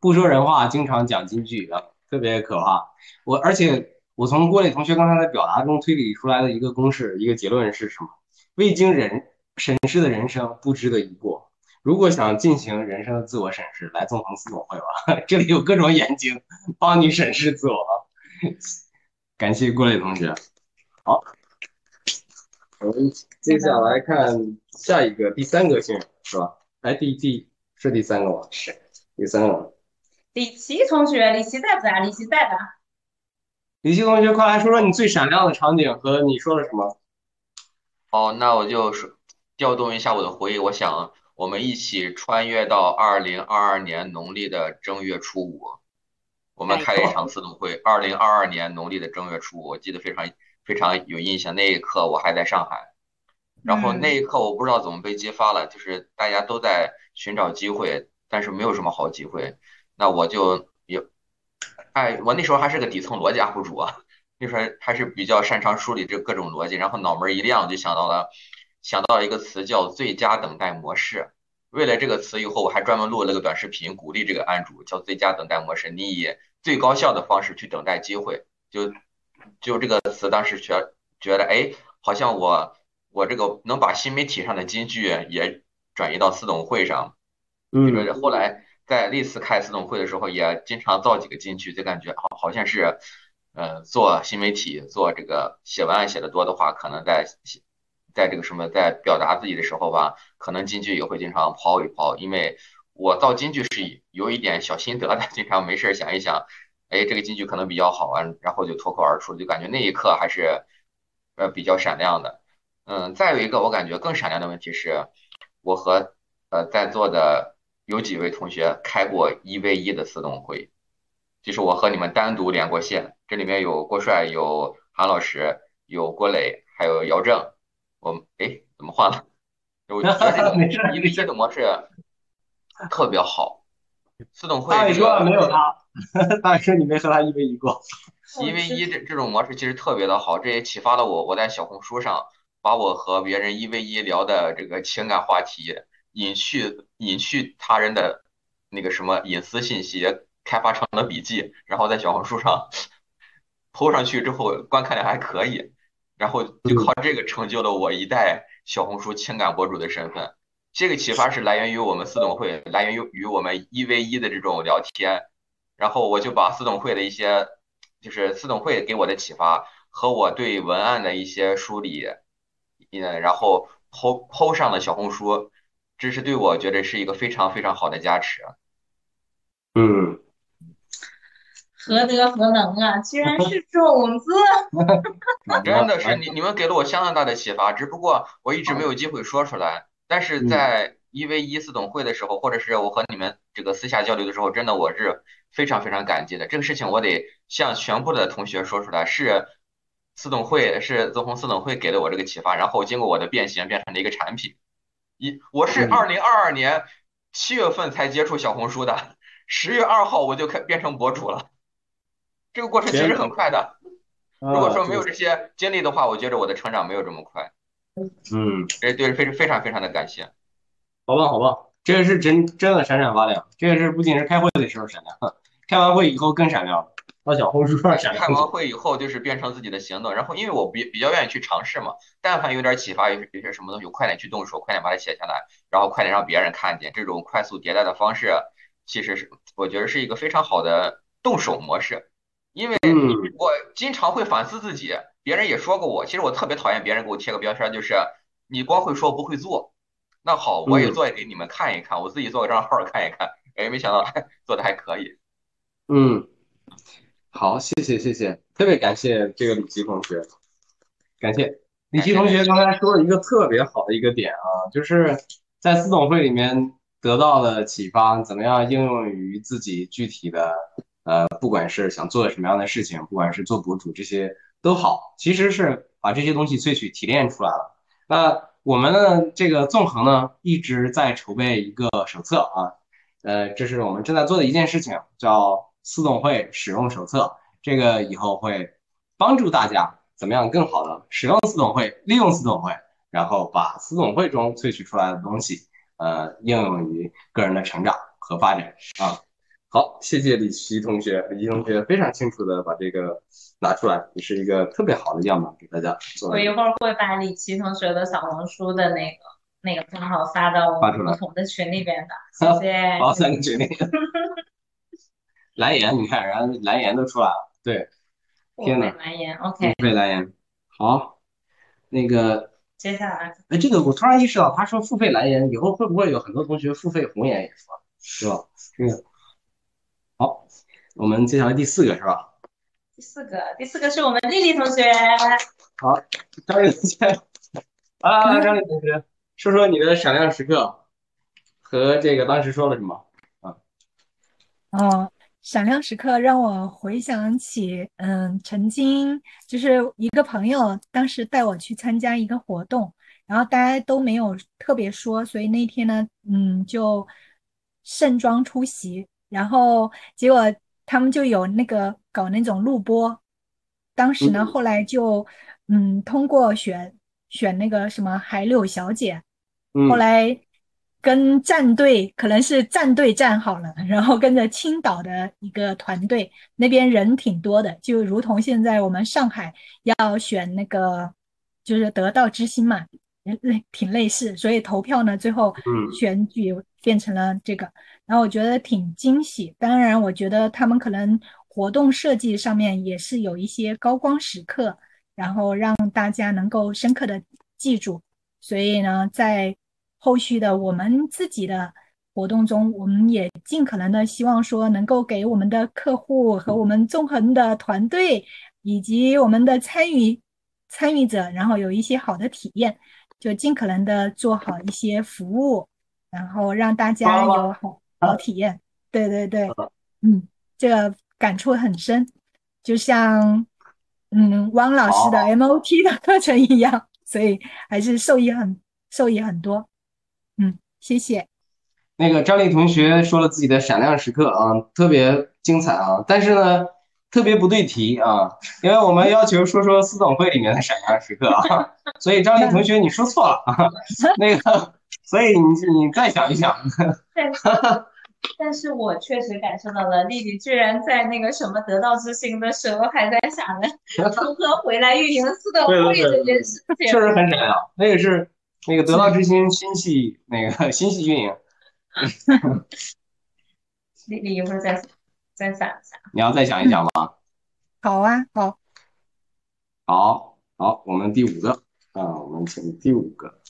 不说人话，经常讲金句啊，特别可怕。我而且我从郭磊同学刚才的表达中推理出来的一个公式，一个结论是什么？未经人审视的人生不值得一过。如果想进行人生的自我审视，来纵横四总会吧，*laughs* 这里有各种眼睛 *laughs* 帮你审视自我。感谢郭磊同学。好，我们接下来看下一个第三个幸运是吧？来，第第是第三个吗？是第三个。李琦同学，李琦在不在？李琦在的。李琦同学，快来说说你最闪亮的场景和你说了什么。哦，那我就说调动一下我的回忆，我想。我们一起穿越到二零二二年农历的正月初五，我们开了一场自动会。二零二二年农历的正月初五，我记得非常非常有印象。那一刻我还在上海，然后那一刻我不知道怎么被激发了，就是大家都在寻找机会，但是没有什么好机会。那我就有，哎，我那时候还是个底层逻辑 UP 主啊，那时候还是比较擅长梳理这各种逻辑，然后脑门一亮就想到了。想到了一个词叫“最佳等待模式”，为了这个词，以后我还专门录了个短视频，鼓励这个案主叫“最佳等待模式”。你以最高效的方式去等待机会，就就这个词，当时觉觉得，哎，好像我我这个能把新媒体上的金句也转移到私董会上。嗯。就是后来在历次开私董会的时候，也经常造几个金句，就感觉好好像是，呃，做新媒体做这个写文案写的多的话，可能在。在这个什么在表达自己的时候吧，可能金句也会经常抛一抛，因为我造金句是有一点小心得的，*laughs* 经常没事想一想，哎，这个金句可能比较好啊，然后就脱口而出，就感觉那一刻还是呃比较闪亮的。嗯，再有一个我感觉更闪亮的问题是，我和呃在座的有几位同学开过一 v 一的私董会，就是我和你们单独连过线，这里面有郭帅，有韩老师，有郭磊，还有姚正。我哎怎么换了？我觉得这个 *laughs* 一 v 一的模式特别好，私董会大伟这个哥没有他，*laughs* 大伟哥你没和他一 v 一过。*laughs* 一 v 一这这种模式其实特别的好，这也启发了我。我在小红书上把我和别人一 v 一聊的这个情感话题，隐去隐去他人的那个什么隐私信息，开发成了笔记，然后在小红书上 *laughs* po 上去之后，观看量还可以，然后就靠这个成就了我一代小红书情感博主的身份。这个启发是来源于我们私董会，来源于于我们一 v 一的这种聊天，然后我就把私董会的一些，就是私董会给我的启发和我对文案的一些梳理，嗯，然后抛抛上了小红书，这是对我觉得是一个非常非常好的加持。嗯，何德何能啊，居然是种子！真的是你你们给了我相当大的启发，只不过我一直没有机会说出来。但是在一 v 一私董会的时候，或者是我和你们这个私下交流的时候，真的我是非常非常感激的。这个事情我得向全部的同学说出来，是四董会是纵横私董会给了我这个启发，然后经过我的变形变成了一个产品。一我是二零二二年七月份才接触小红书的，十月二号我就开变成博主了。这个过程其实很快的。如果说没有这些经历的话，我觉得我的成长没有这么快。嗯，这对非非常非常的感谢。好棒好棒，这个是真真的闪闪发亮，这个是不仅是开会的时候闪亮，*laughs* 开完会以后更闪亮了，到小红书上闪亮。开完会以后就是变成自己的行动，然后因为我比比较愿意去尝试嘛，但凡有点启发，有有些什么东西，我快点去动手，快点把它写下来，然后快点让别人看见，这种快速迭代的方式，其实是我觉得是一个非常好的动手模式。因为我经常会反思自己，别人也说过我，其实我特别讨厌别人给我贴个标签，就是你光会说不会做。那好，我也做给你们看一看，我自己做个账号看一看，哎，没想到 *laughs* 做的还可以。嗯，好，谢谢谢谢，特别感谢这个李琦同学，感谢李琦同学刚才说了一个特别好的一个点啊，就是在私董会里面得到的启发，怎么样应用于自己具体的呃，不管是想做什么样的事情，不管是做博主这些都好，其实是把这些东西萃取提炼出来了。那我们呢，这个纵横呢一直在筹备一个手册啊，呃，这是我们正在做的一件事情，叫私董会使用手册。这个以后会帮助大家怎么样更好的使用私董会，利用私董会，然后把私董会中萃取出来的东西，呃，应用于个人的成长和发展啊。好，谢谢李琦同学，李琦同学非常清楚的把这个拿出来，也是一个特别好的样板给大家做我一会儿会把李琦同学的小红书的那个那个账号发到我发出来们不同的群里边的，*laughs* 谢谢。好，三个群里。*laughs* 蓝颜，你看，然后蓝颜都出来了，对，天呐，蓝颜，OK，付费蓝颜，好，那个，接下来。哎，这个我突然意识到，他说付费蓝颜，以后会不会有很多同学付费红颜也说，是吧？这个，好，我们接下来第四个是吧？第四个，第四个是我们丽丽同学，好，张丽同学，啊，张丽同学，说说你的闪亮时刻和这个当时说了什么？啊，哦，闪亮时刻让我回想起，嗯，曾经就是一个朋友当时带我去参加一个活动，然后大家都没有特别说，所以那天呢，嗯，就盛装出席，然后结果他们就有那个搞那种录播，当时呢，嗯。后来就嗯通过选选那个什么海柳小姐，嗯。后来跟战队可能是战队站好了，然后跟着青岛的一个团队，那边人挺多的，就如同现在我们上海要选那个就是得道之星嘛，类挺类似，所以投票呢，最后选举变成了这个，然后我觉得挺惊喜。当然，我觉得他们可能活动设计上面也是有一些高光时刻，然后让大家能够深刻的记住。所以呢，在后续的我们自己的活动中，我们也尽可能的希望说，能够给我们的客户和我们纵横的团队以及我们的参与参与者，然后有一些好的体验，就尽可能的做好一些服务，然后让大家有好好体验。对对对，嗯，这个感触很深，就像嗯汪老师的 MOT 的课程一样，所以还是受益很受益很多。嗯，谢谢。那个张丽同学说了自己的闪亮时刻啊，特别精彩啊，但是呢，特别不对题啊，因为我们要求说说四总会里面的闪亮时刻啊，所以张丽同学你说错了啊，*laughs* 那个，所以你你再想一想。*laughs* 但是我确实感受到了丽丽居然在那个什么得道之星的时候还在想着 *laughs* 如何回来运营四总会这件事情，确实很闪亮。那个是那个得道之星新系那个新系运营。*laughs* 你你一会儿再再想一下，你要再想一想吗？*laughs* 好啊，好，好，好，我们第五个啊，我们请第五个。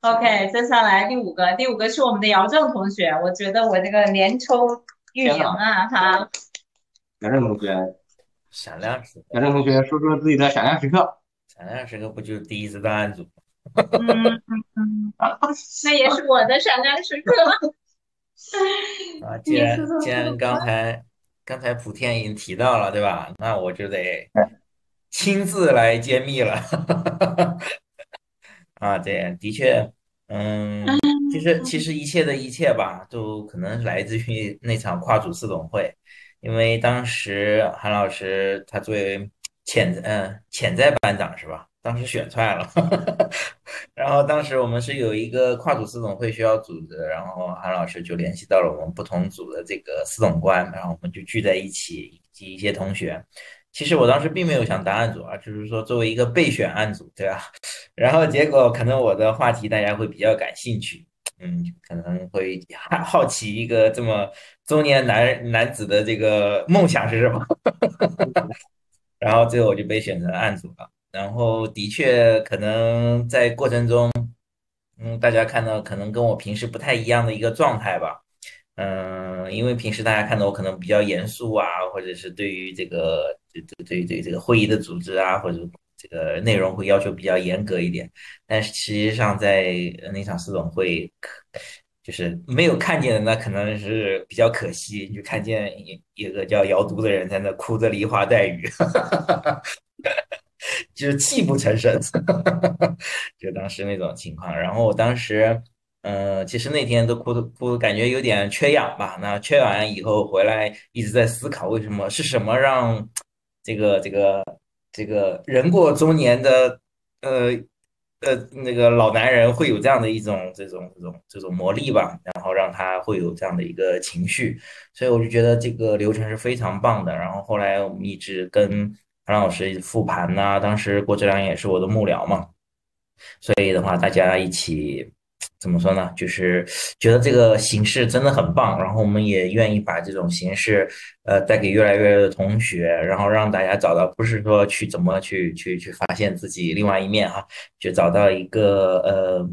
OK，接下来第五个，第五个是我们的姚正同学。我觉得我这个连抽运营啊，哈，姚正同学，闪亮时刻。姚正同学说说自己的闪亮时刻。闪亮时刻不就是第一次档案组？嗯嗯嗯，*laughs* 那也是我的闪亮时刻。*laughs* 啊，*laughs* 既然既然刚才刚才普天已经提到了，对吧？那我就得亲自来揭秘了。啊，对，的确，嗯，其实其实一切的一切吧，都可能来自于那场跨组四总会，因为当时韩老师他作为潜嗯潜在班长是吧？当时选出来了，*laughs* 然后当时我们是有一个跨组四总会需要组织，然后韩老师就联系到了我们不同组的这个四总官，然后我们就聚在一起，以及一些同学。其实我当时并没有想当案组啊，就是说作为一个备选案组，对吧？*laughs* 然后结果可能我的话题大家会比较感兴趣，嗯，可能会好好奇一个这么中年男男子的这个梦想是什么，*laughs* 然后最后我就被选成案组了。然后的确可能在过程中，嗯，大家看到可能跟我平时不太一样的一个状态吧。嗯，因为平时大家看到我可能比较严肃啊，或者是对于这个对对对对这个会议的组织啊，或者这个内容会要求比较严格一点。但是实际上在那场四总会，就是没有看见的那可能是比较可惜，就看见一一个叫姚都的人在那哭着梨花带雨，*laughs* 就是泣不成声，*laughs* 就当时那种情况。然后我当时。嗯，其实那天都哭的哭，感觉有点缺氧吧。那缺氧以后回来，一直在思考为什么是什么让这个这个这个人过中年的呃呃那个老男人会有这样的一种这种这种这种魔力吧，然后让他会有这样的一个情绪。所以我就觉得这个流程是非常棒的。然后后来我们一直跟韩老师复盘呐、当时郭志良也是我的幕僚嘛，所以的话大家一起。怎么说呢？就是觉得这个形式真的很棒，然后我们也愿意把这种形式，呃，带给越来越多的同学，然后让大家找到，不是说去怎么去去去发现自己另外一面哈，就找到一个呃，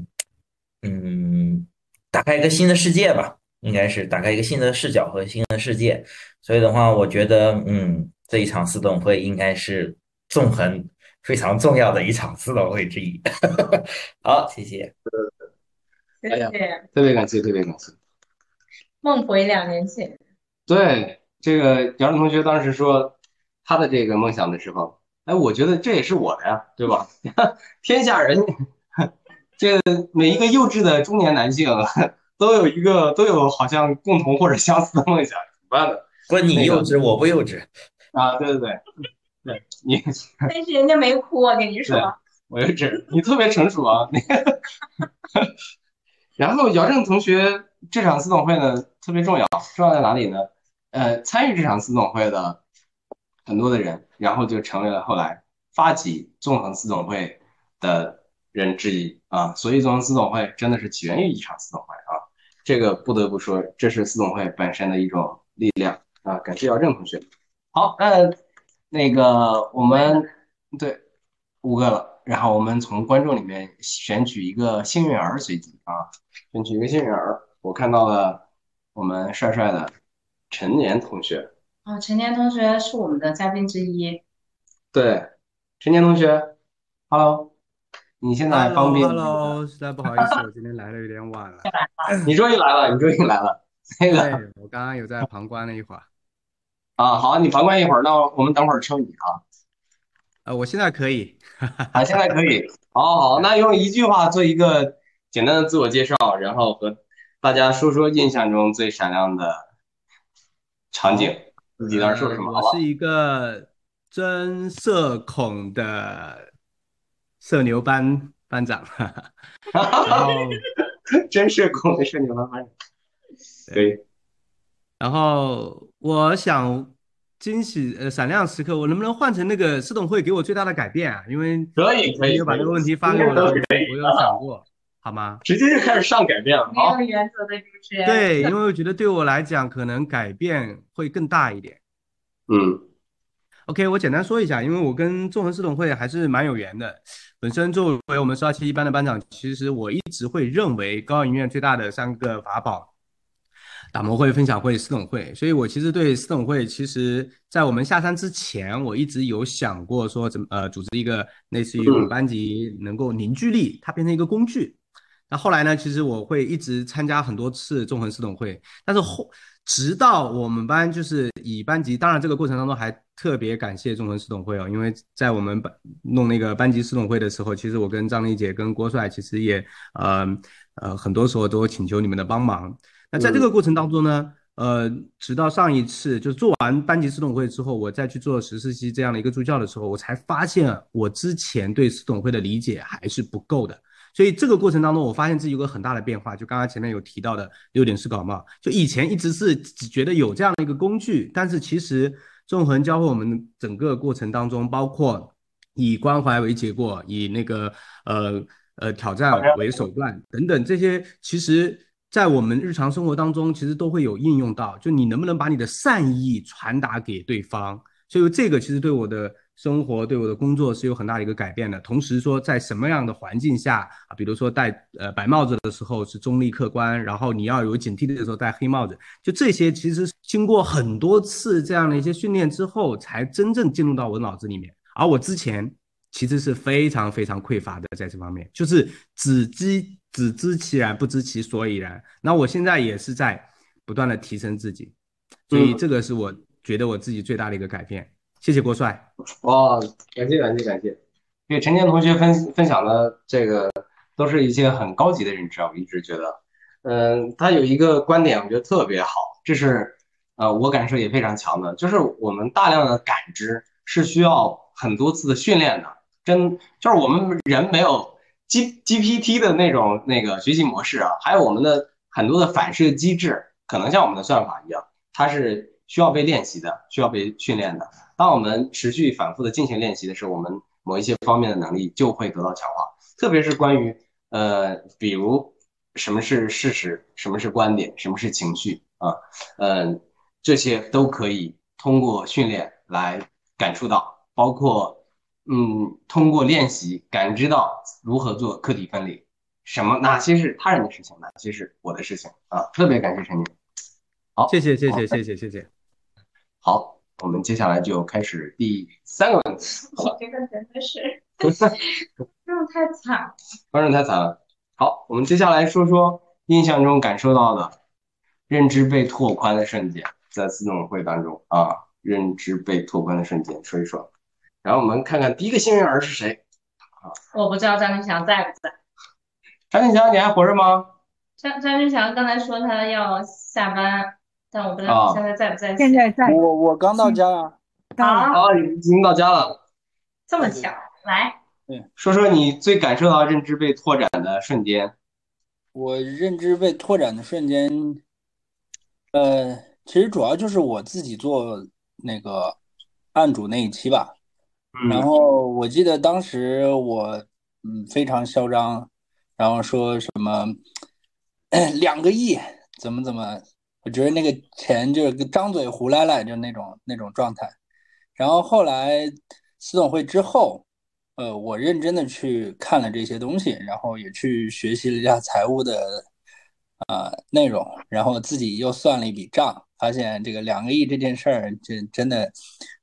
嗯，打开一个新的世界吧，应该是打开一个新的视角和新的世界。所以的话，我觉得，嗯，这一场四董会应该是纵横非常重要的一场四董会之一。*laughs* 好，谢谢。谢谢，特别感谢，特别感谢。梦回两年前，对这个姚正同学当时说他的这个梦想的时候，哎，我觉得这也是我的呀，对吧？*laughs* 天下人，这每一个幼稚的中年男性都有一个都有好像共同或者相似的梦想，怎么办呢？不是你幼稚，我不幼稚 *laughs* 啊！对对对，对你，*laughs* 但是人家没哭，我跟你说，我幼稚，你特别成熟啊，那个。然后姚正同学这场私董会呢特别重要，重要在哪里呢？呃，参与这场私董会的很多的人，然后就成为了后来发起纵横私董会的人之一啊。所以纵横私董会真的是起源于一场私董会啊，这个不得不说，这是私董会本身的一种力量啊。感谢姚正同学。好，呃，那个我们对五个了，然后我们从观众里面选取一个幸运儿，随机啊，选取一个幸运儿。我看到了我们帅帅的陈年同学，啊，陈年同学是我们的嘉宾之一。对，陈年同学，Hello，你现在方便 Hello，实在不好意思，我今天来的有点晚了。*laughs* 你终于来了，你终于来了。*laughs* 那个，对，我刚刚有在旁观了一会儿。啊，好，你旁观一会儿，那我们等会儿抽你啊。呃，我现在可以，啊，现在可以。好，好，好，那用一句话做一个简单的自我介绍，然后和大家说说印象中最闪亮的场景，自己那儿说什么，我是？一个真社恐的社牛班班长，哈哈哈真社恐的社牛班班长。对，然后我想惊喜呃闪亮时刻，我能不能换成那个司董会给我最大的改变啊？因为可以可以把这个问题发给我了，我有想过，好吗？直接就开始上改变了。没有原则的主持人。对，因为我觉得对我来讲，可能改变会更大一点。嗯 OK，我简单说一下，因为我跟纵横四董会还是蛮有缘的。本身作为我们十二七一班的班长，其实我一直会认为高影院最大的三个法宝，打磨会、分享会、四董会，所以我其实对四董会，其实在我们下山之前，我一直有想过说怎么呃组织一个类似于我们班级能够凝聚力，它变成一个工具。那后来呢，其实我会一直参加很多次纵横四董会，但是后直到我们班就是以班级，当然这个过程当中还特别感谢纵横四董会哦，因为在我们班弄那个班级四董会的时候，其实我跟张丽姐跟郭帅其实也呃呃很多时候都请求你们的帮忙。那在这个过程当中呢，呃，直到上一次就是做完班级四董会之后，我再去做十四期这样的一个助教的时候，我才发现我之前对四董会的理解还是不够的。所以这个过程当中，我发现自己有个很大的变化，就刚刚前面有提到的六点式搞帽，就以前一直是只觉得有这样的一个工具，但是其实纵横教会我们整个过程当中，包括以关怀为结果，以那个呃呃挑战为手段等等这些，其实在我们日常生活当中，其实都会有应用到。就你能不能把你的善意传达给对方？所以这个其实对我的生活、对我的工作是有很大的一个改变的。同时说，在什么样的环境下，比如说戴呃白帽子的时候是中立客观，然后你要有警惕的时候戴黑帽子，就这些其实经过很多次这样的一些训练之后，才真正进入到我脑子里面。而我之前其实是非常非常匮乏的，在这方面，就是只知只知其然，不知其所以然。那我现在也是在不断的提升自己，所以嗯这个是我觉得我自己最大的一个改变。谢谢郭帅。哇，感谢感谢感谢！对陈年同学分分享的这个都是一些很高级的认知啊，我一直觉得，嗯，他有一个观点，我觉得特别好，这是呃我感受也非常强的，就是我们大量的感知是需要很多次的训练的，真就是我们人没有 G GPT 的那种那个学习模式啊，还有我们的很多的反射机制，可能像我们的算法一样，它是需要被练习的，需要被训练的。当我们持续反复的进行练习的时候，我们某一些方面的能力就会得到强化，特别是关于呃，比如什么是事实，什么是观点，什么是情绪啊，嗯、这些都可以通过训练来感触到，包括嗯，通过练习感知到如何做课题分离，什么哪些是他人的事情，哪些是我的事情啊，特别感谢陈宁。好，谢谢谢谢谢谢谢谢。好，我们接下来就开始第三个问题。我这个真的是，这种太惨了。观众太惨了。好，我们接下来说说印象中感受到的认知被拓宽的瞬间，在四董会当中啊，认知被拓宽的瞬间，说一说。然后我们看看第一个幸运儿是谁？我不知道张志祥在不在。张庆强，你还活着吗？张张志祥刚才说他要下班，但我不知啊道现在在不在。现在在。我我刚到家啊，好，哦，已经到家了。这么巧，来，对说说你最感受到认知被拓展的瞬间。我认知被拓展的瞬间，呃，其实主要就是我自己做那个案主那一期吧。然后我记得当时我嗯非常嚣张，然后说什么两个亿怎么怎么，我觉得那个钱就是张嘴胡来来就那种那种状态。然后后来私董会之后，呃，我认真的去看了这些东西，然后也去学习了一下财务的啊、内容，然后自己又算了一笔账，发现这个两个亿这件事儿，这真的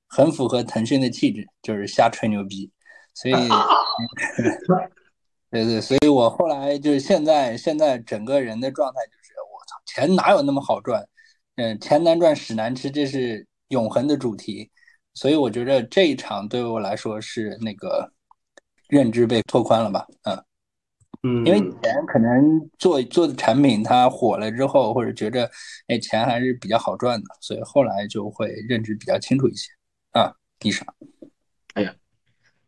很符合腾讯的气质，就是瞎吹牛逼。所以，*laughs* 对对，所以我后来就是现在现在整个人的状态就是，我操，钱哪有那么好赚？嗯，钱难赚屎难吃，这是永恒的主题。所以我觉得这一场对我来说是那个认知被拓宽了吧，嗯。嗯，因为以前可能做做的产品它火了之后，或者觉着哎钱还是比较好赚的，所以后来就会认知比较清楚一些啊。地上，哎呀，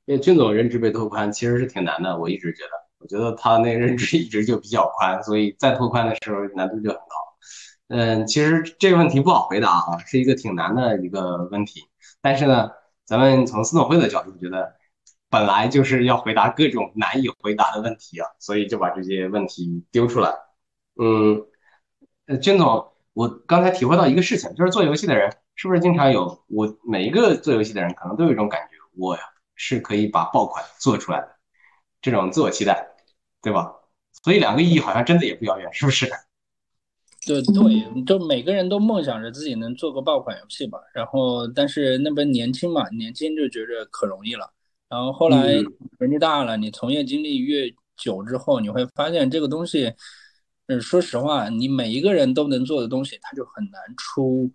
因为军总认知被拓宽其实是挺难的，我一直觉得，我觉得他那认知一直就比较宽，所以再拓宽的时候难度就很高。嗯，其实这个问题不好回答啊，是一个挺难的一个问题。但是呢，咱们从司总会的角度觉得，本来就是要回答各种难以回答的问题啊，所以就把这些问题丢出来。嗯，呃，军总，我刚才体会到一个事情，就是做游戏的人是不是经常有我每一个做游戏的人可能都有一种感觉，我呀是可以把爆款做出来的，这种自我期待，对吧？所以两个意义好像真的也不遥远，是不是？*laughs* 对对，就每个人都梦想着自己能做个爆款游戏吧。然后，但是那边年轻嘛，年轻就觉着可容易了。然后后来年纪大了，你从业经历越久之后，你会发现这个东西，嗯，说实话，你每一个人都能做的东西，它就很难出，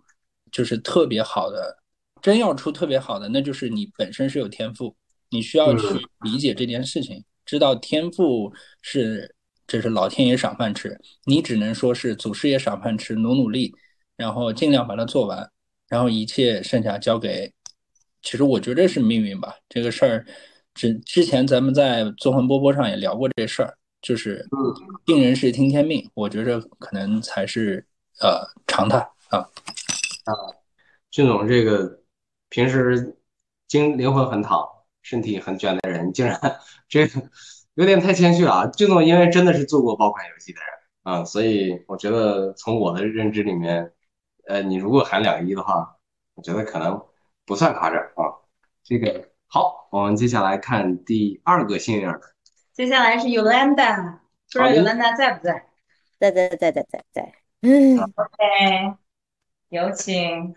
就是特别好的。真要出特别好的，那就是你本身是有天赋，你需要去理解这件事情，知道天赋是。这是老天爷赏饭吃，你只能说是祖师爷赏饭吃，努努力，然后尽量把它做完，然后一切剩下交给。其实我觉得是命运吧，这个事儿，之之前咱们在纵横波波上也聊过这事儿，就是病人是听天命，我觉着可能才是呃常态啊。啊，俊总这个平时精灵魂很躺，身体很卷的人，竟然这个。有点太谦虚了啊，俊总，因为真的是做过爆款游戏的人啊，所以我觉得从我的认知里面，呃，你如果喊两个亿的话，我觉得可能不算夸张啊。这个好，我们接下来看第二个幸运儿。接下来是 Yolanda，不知道 Yolanda 在不在？在在在在在在。嗯，OK，有请。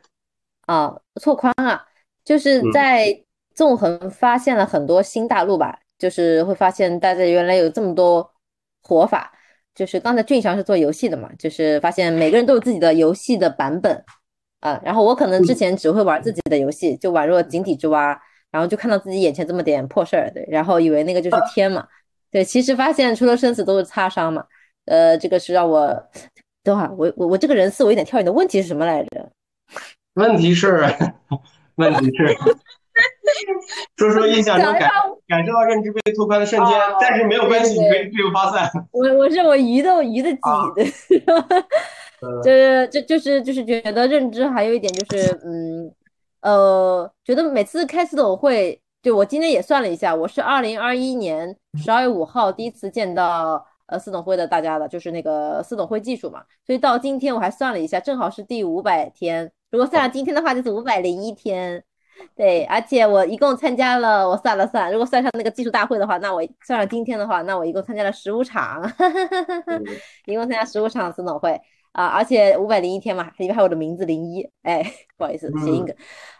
啊，拓宽啊，就是在纵横发现了很多新大陆吧。就是会发现大家原来有这么多活法，就是刚才俊祥是做游戏的嘛，就是发现每个人都有自己的游戏的版本啊。然后我可能之前只会玩自己的游戏，就宛若井底之蛙，然后就看到自己眼前这么点破事儿，对，然后以为那个就是天嘛，对，其实发现除了生死都是擦伤嘛。呃，这个是让我等会儿我我我这个人思维有点跳，你的问题是什么来着？问题是，*laughs* 问题是。说说印象中感感受到认知被拓宽的瞬间，但是没有关系，你可以自由发散。我我是我鱼的鱼的 *laughs* 挤的，就是就就是就是觉得认知还有一点就是嗯呃，觉得每次开私董会，就我今天也算了一下，我是二零二一年十二月五号第一次见到呃四董会的大家的，就是那个四董会技术嘛，所以到今天我还算了一下，正好是第五百天，如果算上今天的话，就是五百零一天。对，而且我一共参加了，我算了算，如果算上那个技术大会的话，那我算上今天的话，那我一共参加了十五场，*laughs* 一共参加十五场四董会啊，而且五百零一天嘛，里面还有我的名字零一，哎，*laughs* 不好意思，谐音梗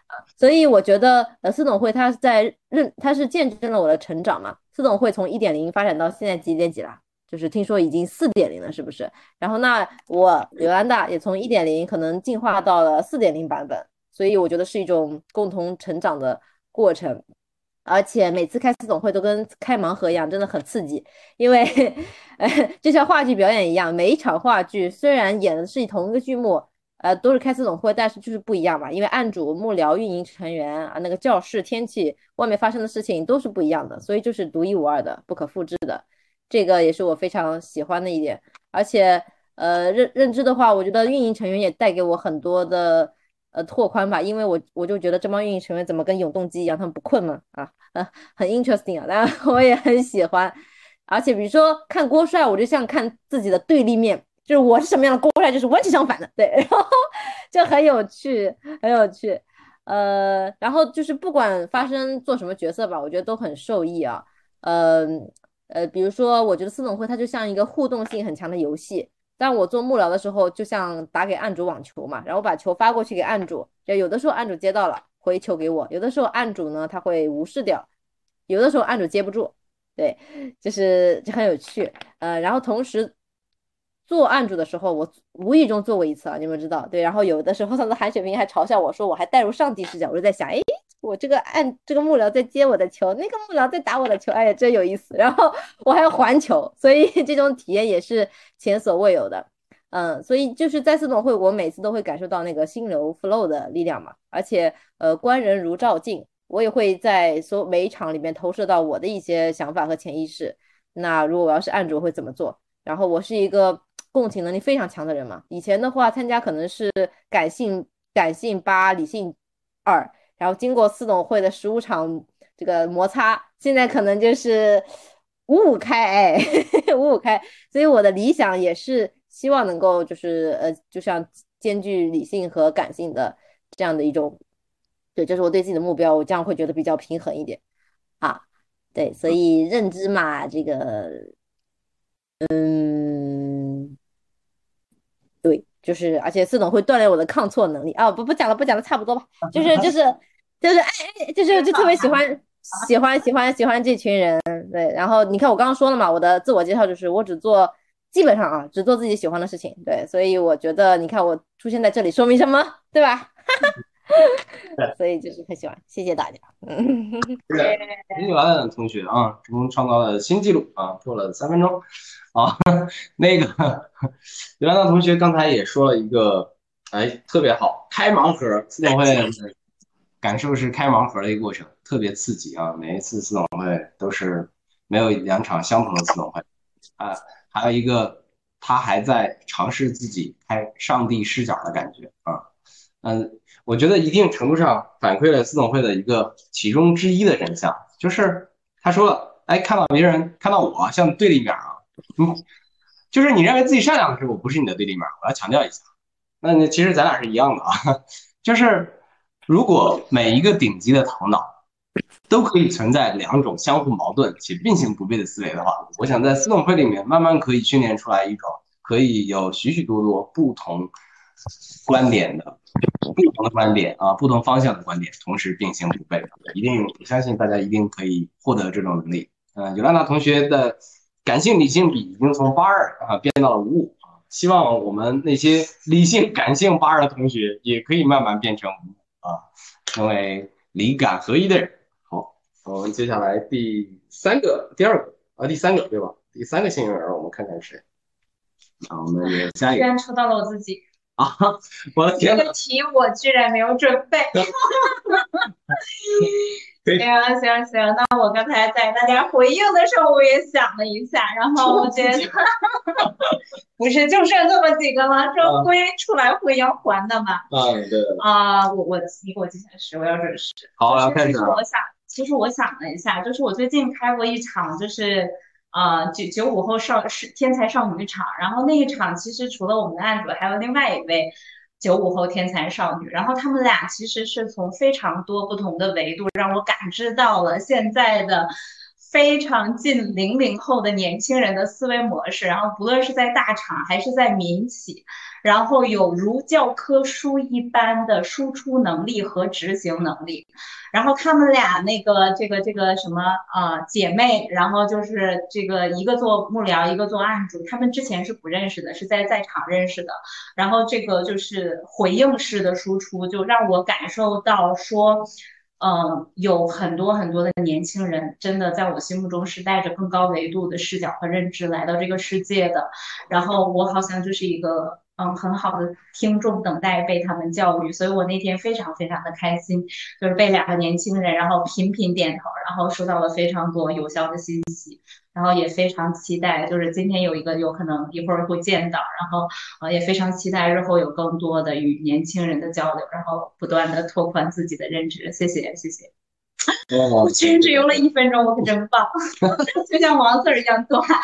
啊，所以我觉得呃，四董会它在认，它是见证了我的成长嘛，四董会从一点零发展到现在几点几了，就是听说已经四点零了，是不是？然后那我刘安大也从一点零可能进化到了四点零版本。所以我觉得是一种共同成长的过程，而且每次开私董会都跟开盲盒一样，真的很刺激。因为，呃，就像话剧表演一样，每一场话剧虽然演的是同一个剧目，呃，都是开私董会，但是就是不一样嘛。因为案主、幕僚、运营成员啊，那个教室、天气、外面发生的事情都是不一样的，所以就是独一无二的、不可复制的。这个也是我非常喜欢的一点。而且，呃，认认知的话，我觉得运营成员也带给我很多的。呃，拓宽吧，因为我我就觉得这帮运营成员怎么跟永动机一样，他们不困吗？啊，呃，很 interesting 啊，当然我也很喜欢。而且比如说看郭帅，我就像看自己的对立面，就是我是什么样的郭帅，就是完全相反的，对，*laughs* 然后就很有趣，很有趣。呃，然后就是不管发生做什么角色吧，我觉得都很受益啊。呃呃，比如说，我觉得四总会它就像一个互动性很强的游戏。但我做幕僚的时候，就像打给案主网球嘛，然后把球发过去给案主，就有的时候案主接到了回球给我，有的时候案主呢他会无视掉，有的时候案主接不住，对，就是就很有趣。呃，然后同时做案主的时候，我无意中做过一次啊，你们知道？对，然后有的时候 *laughs* 他的韩雪萍还嘲笑我说我还带入上帝视角，我就在想，哎。我这个按这个幕僚在接我的球，那个幕僚在打我的球，哎呀，真有意思。然后我还要还球，所以 *laughs* 这种体验也是前所未有的。嗯，所以就是在四总会，我每次都会感受到那个心流 flow 的力量嘛。而且，呃，观人如照镜，我也会在所每一场里面投射到我的一些想法和潜意识。那如果我要是案主会怎么做？然后我是一个共情能力非常强的人嘛。以前的话参加可能是感性感性八，理性二。然后经过四董会的十五场这个摩擦，现在可能就是五五开，哎，*laughs* 五五开。所以我的理想也是希望能够就是呃，就像兼具理性和感性的这样的一种，对，这是我对自己的目标，我这样会觉得比较平衡一点啊。对，所以认知嘛，这个，嗯，对。就是，而且四总会锻炼我的抗挫能力啊！不不讲了，不讲了，差不多吧。*laughs* 就是就是就是哎哎，就是就特别喜欢 *laughs* 喜欢喜欢喜欢这群人。对，然后你看我刚刚说了嘛，我的自我介绍就是我只做基本上啊，只做自己喜欢的事情。对，所以我觉得你看我出现在这里说明什么，对吧？*laughs* 所以就是很喜欢，谢谢大家。嗯，林九安同学啊，成功创造了新纪录啊，破了三分钟。啊，那个刘安娜同学刚才也说了一个，哎，特别好，开盲盒自动会感受是开盲盒的一个过程，特别刺激啊！每一次自动会都是没有两场相同的自动会啊，还有一个他还在尝试自己开上帝视角的感觉啊，嗯，我觉得一定程度上反馈了四总会的一个其中之一的真相，就是他说了，哎，看到别人看到我像对立面啊。嗯，就是你认为自己善良的时候，我不是你的对立面。我要强调一下，那你其实咱俩是一样的啊。*laughs* 就是如果每一个顶级的头脑都可以存在两种相互矛盾且并行不悖的思维的话，我想在四总会里面慢慢可以训练出来一种可以有许许多多不同观点的、不同的观点啊、不同方向的观点同时并行不悖。一定，我相信大家一定可以获得这种能力。嗯，尤兰娜同学的。感性理性比已经从八二啊变到了五五啊，希望我们那些理性感性八二的同学也可以慢慢变成五啊，成为理感合一的人。好，我们接下来第三个、第二个啊，第三个对吧？第三个幸运儿，我们看看是谁。那，我们也下一个。居然抽到了我自己啊！我的天这个题我居然没有准备。*laughs* 行行行，那我刚才在大家回应的时候，我也想了一下，然后我觉得 *laughs* 不是就剩这么几个了？这归出来会要还的嘛？啊，对。啊，我我我计下来是我要准时。好，开始。其实我想，其实我想了一下，就是我最近开过一场，就是啊九九五后少是天才少女场，然后那一场其实除了我们的案主，还有另外一位。九五后天才少女，然后他们俩其实是从非常多不同的维度让我感知到了现在的非常近零零后的年轻人的思维模式，然后不论是在大厂还是在民企，然后有如教科书一般的输出能力和执行能力。然后他们俩那个这个这个什么啊姐妹，然后就是这个一个做幕僚，一个做案主，他们之前是不认识的，是在在场认识的。然后这个就是回应式的输出，就让我感受到说，嗯，有很多很多的年轻人，真的在我心目中是带着更高维度的视角和认知来到这个世界的。然后我好像就是一个。嗯，很好的听众等待被他们教育，所以我那天非常非常的开心，就是被两个年轻人，然后频频点头，然后收到了非常多有效的信息，然后也非常期待，就是今天有一个有可能一会儿会见到，然后呃也非常期待日后有更多的与年轻人的交流，然后不断的拓宽自己的认知。谢谢谢谢，我居然只用了一分钟，我可真棒，*laughs* 就像王 Sir 一样短快。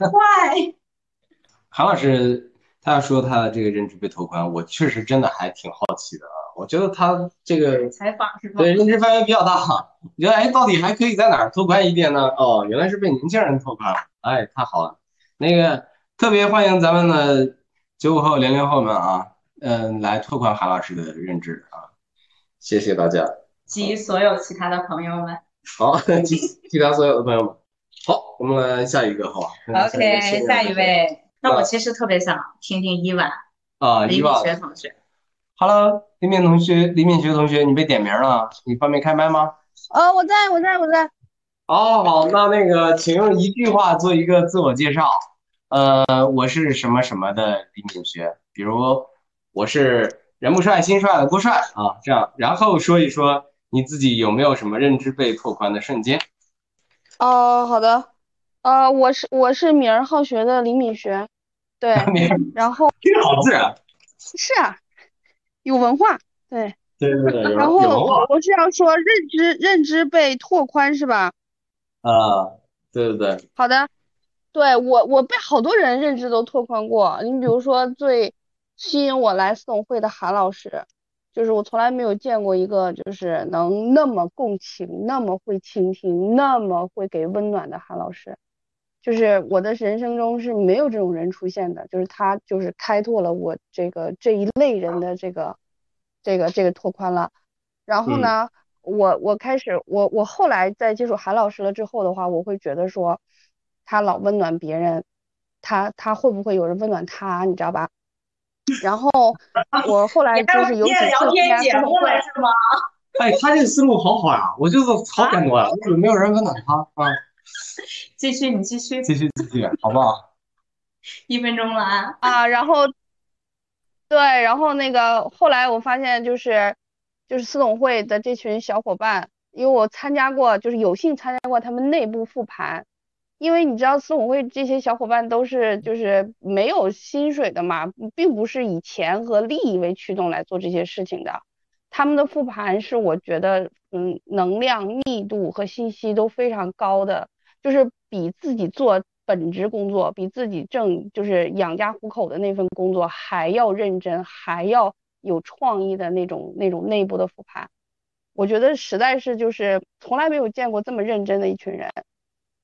*laughs* 韩老师。他要说他的这个认知被拓宽，我确实真的还挺好奇的啊。我觉得他这个采访是吧？对认知范围比较大。我觉得哎，到底还可以在哪儿拓宽一点呢？哦，原来是被年轻人拓宽了，哎，太好了。那个特别欢迎咱们的九五后、零零后们啊，嗯，来拓宽韩老师的认知啊，谢谢大家。及所有其他的朋友们。好，及其他所有的朋友们，好，我们来下一个，好 *laughs* 吧 OK，下一位。那我其实特别想听听伊婉啊，李敏学同学。Hello，李敏同学，李敏学同学，你被点名了，你方便开麦吗？哦，我在，我在，我在。哦，好，那那个，请用一句话做一个自我介绍。呃，我是什么什么的李敏学，比如我是人不帅心帅的郭帅啊，这样，然后说一说你自己有没有什么认知被拓宽的瞬间。哦，好的。呃，我是我是敏而好学的李敏学，对 *laughs* *laughs* 然后好自然。是啊，有文化，对。对对对，*laughs* 然后我是要说认知认知被拓宽是吧？啊，对对对。好的，对我我被好多人认知都拓宽过。你比如说最吸引我来四董会的韩老师，就是我从来没有见过一个就是能那么共情、那么会倾听、那么会给温暖的韩老师。就是我的人生中是没有这种人出现的，就是他就是开拓了我这个这一类人的这个这个这个拓宽了。然后呢，我我开始我我后来在接触韩老师了之后的话，我会觉得说他老温暖别人，他他会不会有人温暖他，你知道吧？然后我后来就是有几次聊天节目了是吗？哎，他这个思路好好呀，我就是好感动啊，为没有人温暖他啊？*laughs* 继续，你继续，继续，继续，好不好？*laughs* 一分钟了啊！啊，然后，对，然后那个后来我发现就是就是司董会的这群小伙伴，因为我参加过，就是有幸参加过他们内部复盘，因为你知道司董会这些小伙伴都是就是没有薪水的嘛，并不是以钱和利益为驱动来做这些事情的。他们的复盘是我觉得，嗯，能量密度和信息都非常高的，就是比自己做本职工作，比自己挣就是养家糊口的那份工作还要认真，还要有创意的那种那种内部的复盘。我觉得实在是就是从来没有见过这么认真的一群人，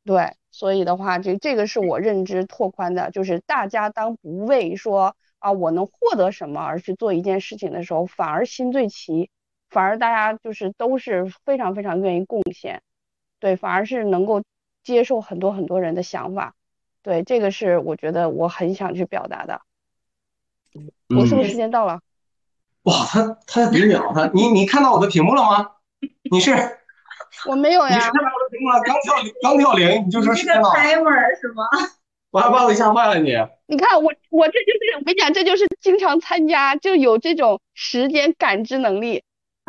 对，所以的话，这这个是我认知拓宽的，就是大家当不为说。啊，我能获得什么而去做一件事情的时候，反而心最齐，反而大家就是都是非常非常愿意贡献，对，反而是能够接受很多很多人的想法，对，这个是我觉得我很想去表达的。我是不是时间到了？哇，他他在比秒，他你你看到我的屏幕了吗？你是？*laughs* 我没有呀。你是看到我的屏幕了？刚跳刚跳零，你就说时间到了。timer 是吗？*laughs* 我还把我吓坏了你。你看我我这就是我跟你讲，这就是经常参加就有这种时间感知能力。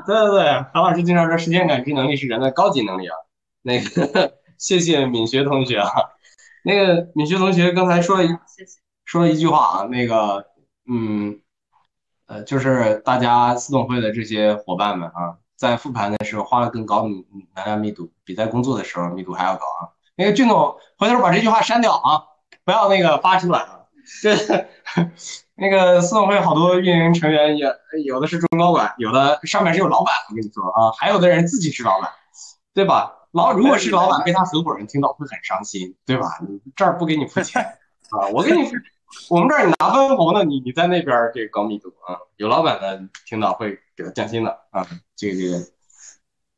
对对对，韩老师经常说时间感知能力是人的高级能力啊。那个谢谢敏学同学啊，那个敏学同学刚才说了一说了一句话啊，那个嗯呃，就是大家四董会的这些伙伴们啊，在复盘的时候花了更高的能量密度，比在工作的时候密度还要高啊。那个俊总，回头把这句话删掉啊。不要那个发出来啊！这那个四董会好多运营成员也有的是中高管，有的上面是有老板，我跟你说啊，还有的人自己是老板，对吧？老如果是老板被他合伙人听到会很伤心，对吧？你这儿不给你付钱啊，我给你，我们这儿你拿分红的，你你在那边这个高密度啊，有老板的听到会给他降薪的啊，这个这个，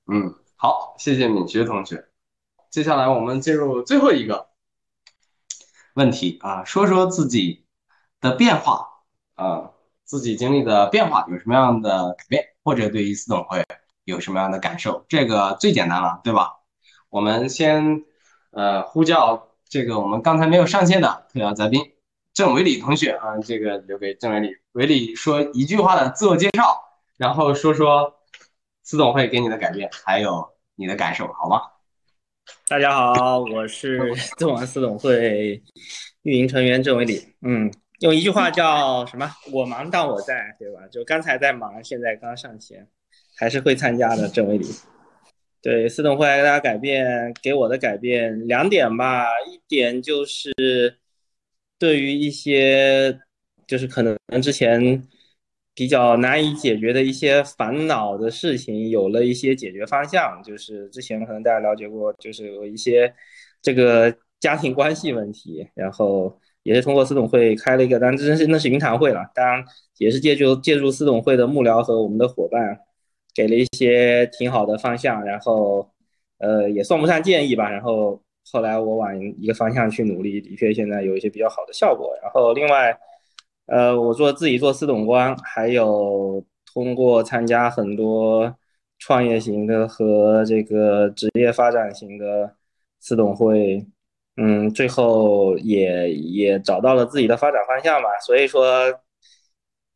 嗯，好，谢谢敏学同学，接下来我们进入最后一个。问题啊，说说自己的变化啊，自己经历的变化有什么样的改变，或者对于四董会有什么样的感受？这个最简单了，对吧？我们先呃呼叫这个我们刚才没有上线的特邀嘉宾郑伟礼同学啊，这个留给郑伟礼，伟礼说一句话的自我介绍，然后说说司董会给你的改变，还有你的感受，好吗？大家好，我是 *laughs* 纵横司董会运营成员郑伟礼。嗯，用一句话叫什么？我忙但我在，对吧？就刚才在忙，现在刚上线，还是会参加的郑伟礼。对，四董会给大家改变，给我的改变两点吧。一点就是对于一些就是可能之前比较难以解决的一些烦恼的事情，有了一些解决方向。就是之前可能大家了解过，就是有一些这个家庭关系问题，然后也是通过司董会开了一个，当然这是那是云谈会了，当然也是借助借助司董会的幕僚和我们的伙伴，给了一些挺好的方向，然后呃也算不上建议吧，然后后来我往一个方向去努力，的确现在有一些比较好的效果。然后另外。呃，我做自己做司董官，还有通过参加很多创业型的和这个职业发展型的司董会，嗯，最后也也找到了自己的发展方向吧。所以说，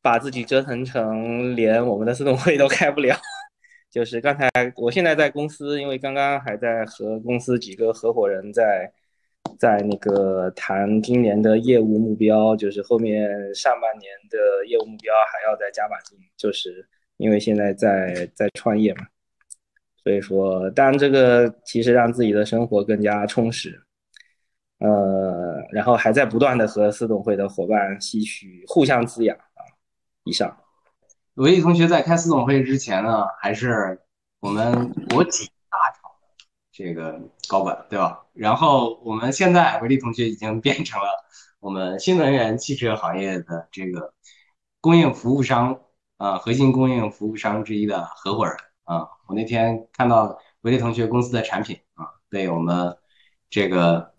把自己折腾成连我们的私董会都开不了。就是刚才我现在在公司，因为刚刚还在和公司几个合伙人在。在那个谈今年的业务目标，就是后面上半年的业务目标还要再加把劲，就是因为现在在在创业嘛，所以说，当然这个其实让自己的生活更加充实，呃，然后还在不断的和私董会的伙伴吸取，互相滋养。以上，维毅同学在开司董会之前呢，还是我们国企大厂的。这个高管对吧？然后我们现在维利同学已经变成了我们新能源汽车行业的这个供应服务商啊，核心供应服务商之一的合伙人啊。我那天看到维利同学公司的产品啊，被我们这个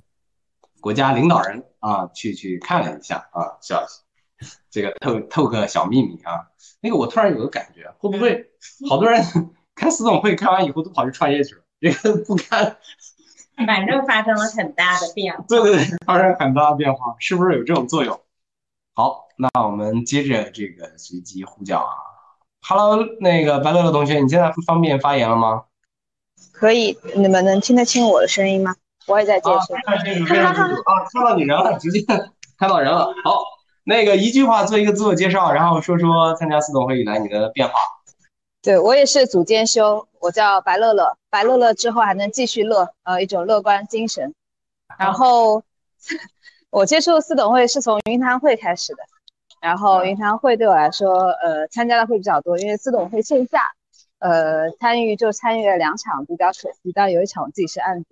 国家领导人啊去去看了一下啊，消息，*laughs* 这个透透个小秘密啊。那个我突然有个感觉，会不会好多人开私董会开完以后都跑去创业去了？这个不看，*laughs* 反正发生了很大的变化。对对对，发生很大的变化，是不是有这种作用？好，那我们接着这个随机呼叫啊。Hello，那个白乐乐同学，你现在方便发言了吗？可以，你们能听得清我的声音吗？我也在健身。啊，看到你人了，直接看到人了。好，那个一句话做一个自我介绍，然后说说参加四总会以来你的变化。对我也是组间修，我叫白乐乐，白乐乐之后还能继续乐，呃，一种乐观精神。然后我接触四董会是从云谈会开始的，然后云谈会对我来说，呃，参加的会比较多，因为四董会线下，呃，参与就参与了两场比较可惜，但有一场我自己是案主。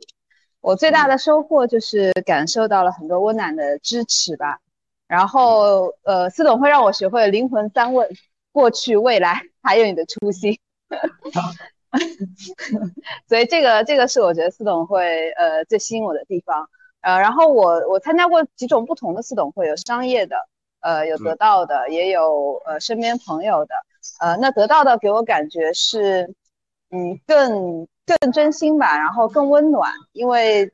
我最大的收获就是感受到了很多温暖的支持吧。然后，呃，四董会让我学会了灵魂三问。过去、未来，还有你的初心，*laughs* 所以这个这个是我觉得四董会呃最吸引我的地方。呃，然后我我参加过几种不同的四董会，有商业的，呃，有得到的，也有呃身边朋友的。呃，那得到的给我感觉是，嗯，更更真心吧，然后更温暖，因为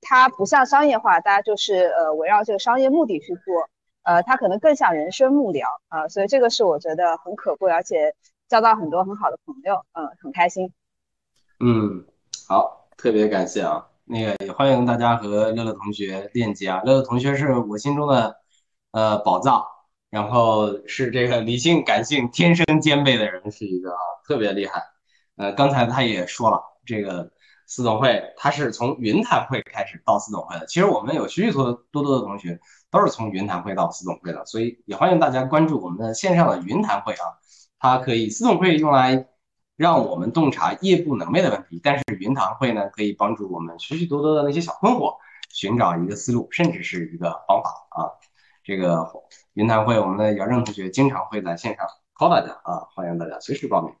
它不像商业化，大家就是呃围绕这个商业目的去做。呃，他可能更像人生幕僚啊，所以这个是我觉得很可贵，而且交到很多很好的朋友，嗯，很开心。嗯，好，特别感谢啊，那个也欢迎大家和乐乐同学链接啊，乐乐同学是我心中的呃宝藏，然后是这个理性感性天生兼备的人，是一个啊特别厉害。呃，刚才他也说了，这个四总会他是从云谈会开始到四总会的，其实我们有许许多多多的同学。都是从云谈会到四总会的，所以也欢迎大家关注我们的线上的云谈会啊。它可以四总会用来让我们洞察业部能力的问题，但是云谈会呢可以帮助我们许许多多的那些小困惑寻找一个思路，甚至是一个方法啊。这个云谈会，我们的姚正同学经常会在线上 call 大家啊，欢迎大家随时报名。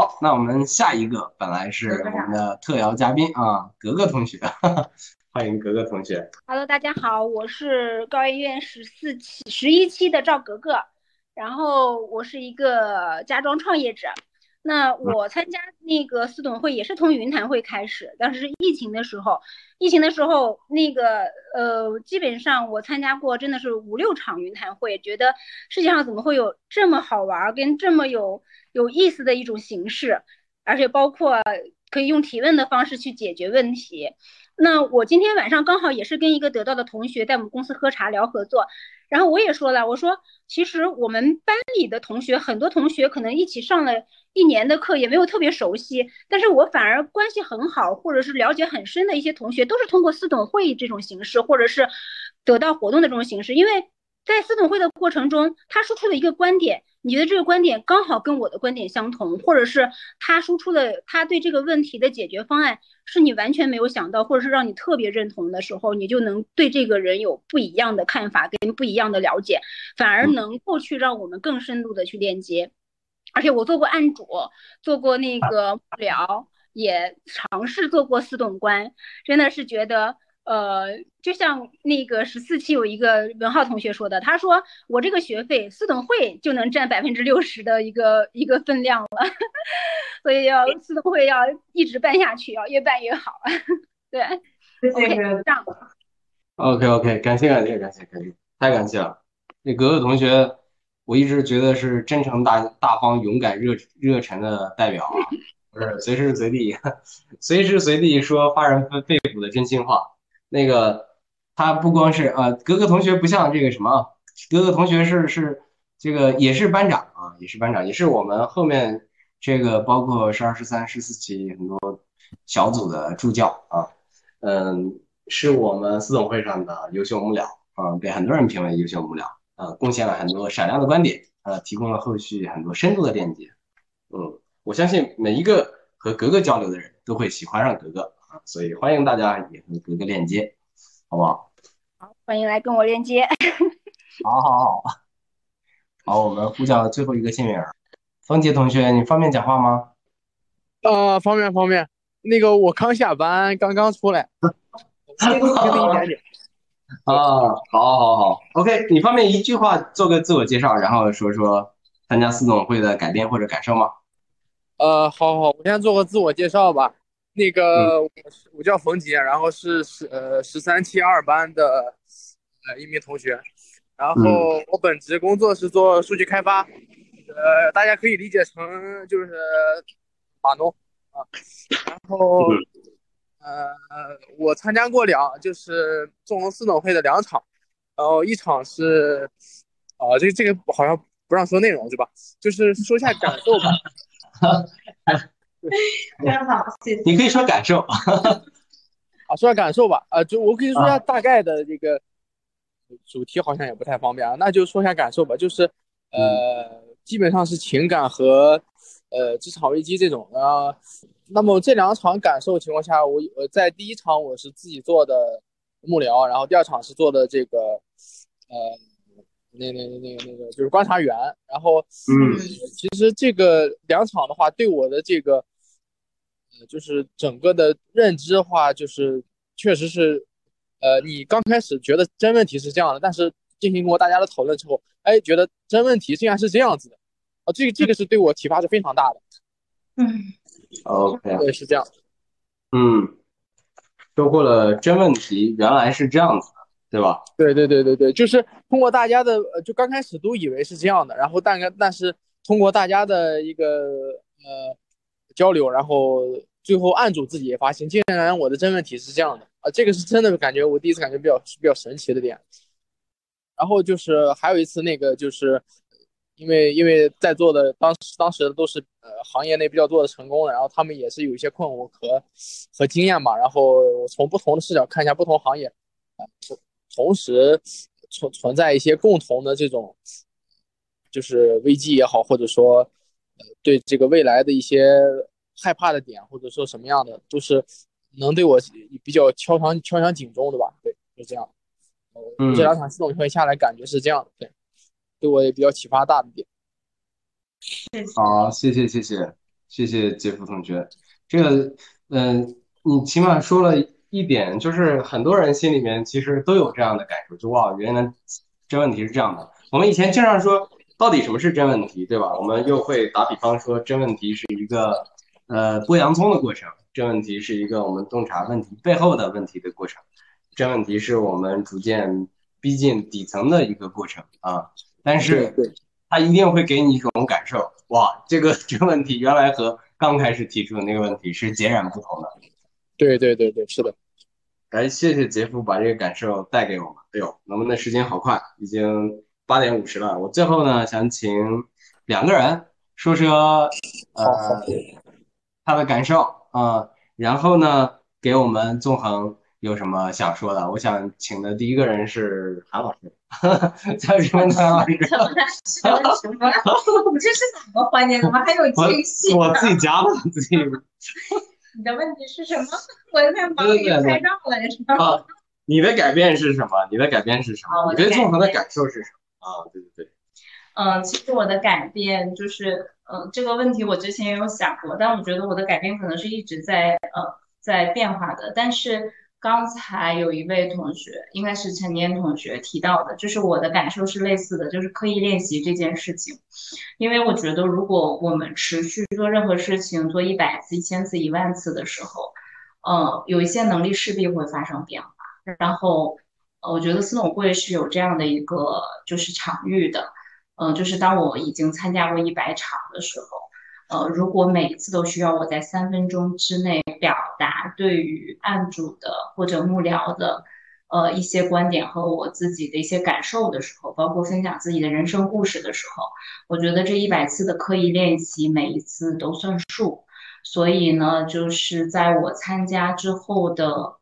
好，那我们下一个本来是我们的特邀嘉宾啊，格格同学。*laughs* 欢迎格格同学。Hello，大家好，我是高研院十四期、十一期的赵格格，然后我是一个家装创业者。那我参加那个四董会也是从云谈会开始，当时是疫情的时候，疫情的时候那个呃，基本上我参加过真的是五六场云谈会，觉得世界上怎么会有这么好玩跟这么有有意思的一种形式，而且包括可以用提问的方式去解决问题。那我今天晚上刚好也是跟一个得到的同学在我们公司喝茶聊合作，然后我也说了，我说其实我们班里的同学很多同学可能一起上了一年的课，也没有特别熟悉，但是我反而关系很好，或者是了解很深的一些同学，都是通过四董会这种形式，或者是得到活动的这种形式，因为在司董会的过程中，他输出的一个观点，你觉得这个观点刚好跟我的观点相同，或者是他输出的他对这个问题的解决方案是你完全没有想到，或者是让你特别认同的时候，你就能对这个人有不一样的看法跟不一样的了解，反而能够去让我们更深度的去链接。而且我做过案主，做过那个幕僚，也尝试做过司董官，真的是觉得。呃，就像那个十四期有一个文浩同学说的，他说我这个学费司董会就能占百分之六十的一个一个分量了，*laughs* 所以要司董会要一直办下去，要越办越好。*laughs* 对，OK，这样。OK OK，感谢感谢感谢感谢，太感谢了。那格格同学，我一直觉得是真诚、大大方、勇敢、热热忱的代表啊，*laughs* 不是随时随地随时随地说发人肺腑的真心话。那个他不光是啊，格格同学不像这个什么，格格同学是是这个也是班长啊，也是班长，也是我们后面这个包括十二、十三、十四期很多小组的助教啊，嗯，是我们司总会上的优秀幕僚啊，被很多人评为优秀幕僚啊，贡献了很多闪亮的观点，呃，提供了后续很多深度的链接，嗯，我相信每一个和格格交流的人都会喜欢上格格。所以欢迎大家也和格格链接，好不好？好，欢迎来跟我链接。*laughs* 好好好，好，我们呼叫最后一个幸运儿，方杰同学，你方便讲话吗？呃，方便方便。那个我刚下班，刚刚出来。*laughs* 一点点。啊，好，好，好，OK，你方便一句话做个自我介绍，然后说说参加四总会的改变或者感受吗？呃，好好，我先做个自我介绍吧。那个我叫冯杰，然后是十呃十三期二班的呃一名同学，然后我本职工作是做数据开发，呃大家可以理解成就是码农。啊，然后呃我参加过两就是纵横四总会的两场，然后一场是啊这这个好像不让说内容是吧？就是说一下感受吧。*laughs* 非常好，谢谢。你可以说感受，*laughs* 啊，说下感受吧，啊，就我可以说下大概的这个主题，好像也不太方便啊，那就说下感受吧，就是呃，基本上是情感和呃职场危机这种啊。那么这两场感受情况下，我我在第一场我是自己做的幕僚，然后第二场是做的这个呃。那那那那个那个就是观察员，然后嗯，其实这个两场的话，对我的这个呃，就是整个的认知的话，就是确实是，呃，你刚开始觉得真问题是这样的，但是进行过大家的讨论之后，哎，觉得真问题竟然是这样子的，啊，这个这个是对我启发是非常大的。嗯，OK，对，是这样。嗯，收获了真问题，原来是这样子。对吧？对对对对对，就是通过大家的，就刚开始都以为是这样的，然后但但是通过大家的一个呃交流，然后最后案主自己也发现，竟然我的真问题是这样的啊，这个是真的感觉我第一次感觉比较比较神奇的点。然后就是还有一次那个就是因为因为在座的当时当时都是呃行业内比较多的成功的，然后他们也是有一些困惑和和经验嘛，然后从不同的视角看一下不同行业啊。同时存存在一些共同的这种，就是危机也好，或者说，呃，对这个未来的一些害怕的点，或者说什么样的，都是能对我比较敲响敲响警钟的吧？对，就这样。嗯，这两场系统会下来，感觉是这样的，对，对我也比较启发大的点。好，谢谢谢谢谢谢杰夫同学，这个嗯，你起码说了。一点就是很多人心里面其实都有这样的感受，就哇，原来真问题是这样的。我们以前经常说，到底什么是真问题，对吧？我们又会打比方说，真问题是一个呃剥洋葱的过程，真问题是一个我们洞察问题背后的问题的过程，真问题是我们逐渐逼近底层的一个过程啊。但是，他一定会给你一种感受，哇，这个这个问题原来和刚开始提出的那个问题是截然不同的。对对对对，是的。来，谢谢杰夫把这个感受带给我们。哎呦，我们的时间好快，已经八点五十了。我最后呢，想请两个人说说呃他的感受啊，然后呢，给我们纵横有什么想说的？我想请的第一个人是韩老师，再有什么韩老师？*laughs* 什么什么？*laughs* 你这是哪个环节？怎么还有惊喜？我 *laughs* 自己加的自己。你的问题是什么？我在忙于拍照来着。啊，你的改变是什么？你的改变是什么？你对纵横的感受是什么？啊，对对对。嗯，其实我的改变就是，嗯，这个问题我之前也有想过，但我觉得我的改变可能是一直在呃在变化的。但是刚才有一位同学，应该是陈年同学提到的，就是我的感受是类似的，就是刻意练习这件事情。因为我觉得，如果我们持续做任何事情，做一百次、一千次、一万次的时候，呃，有一些能力势必会发生变化。然后，呃，我觉得司董会是有这样的一个就是场域的。嗯，就是当我已经参加过一百场的时候，呃，如果每一次都需要我在三分钟之内表达对于案主的或者幕僚的，呃，一些观点和我自己的一些感受的时候，包括分享自己的人生故事的时候，我觉得这一百次的刻意练习，每一次都算数。所以呢，就是在我参加之后的。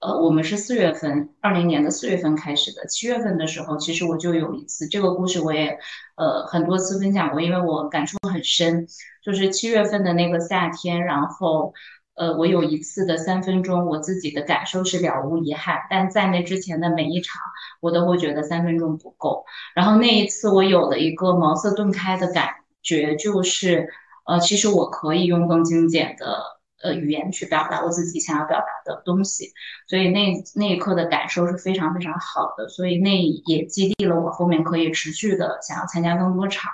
呃，我们是四月份，二零年的四月份开始的。七月份的时候，其实我就有一次这个故事，我也呃很多次分享过，因为我感触很深。就是七月份的那个夏天，然后呃，我有一次的三分钟，我自己的感受是了无遗憾。但在那之前的每一场，我都会觉得三分钟不够。然后那一次，我有了一个茅塞顿开的感觉，就是呃，其实我可以用更精简的。呃，语言去表达我自己想要表达的东西，所以那那一刻的感受是非常非常好的，所以那也激励了我后面可以持续的想要参加更多场。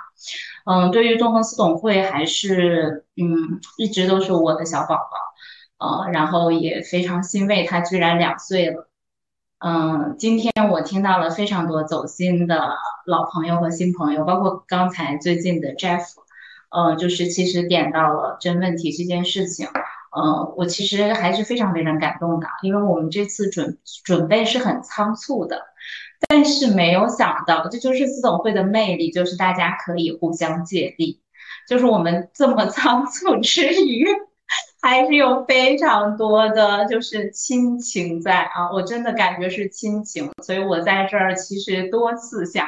嗯，对于纵横四董会还是嗯一直都是我的小宝宝，呃，然后也非常欣慰他居然两岁了。嗯，今天我听到了非常多走心的老朋友和新朋友，包括刚才最近的 Jeff，呃，就是其实点到了真问题这件事情。呃，我其实还是非常非常感动的，因为我们这次准准备是很仓促的，但是没有想到，这就是四总会的魅力，就是大家可以互相借力，就是我们这么仓促之余，还是有非常多的就是亲情在啊，我真的感觉是亲情，所以我在这儿其实多次想。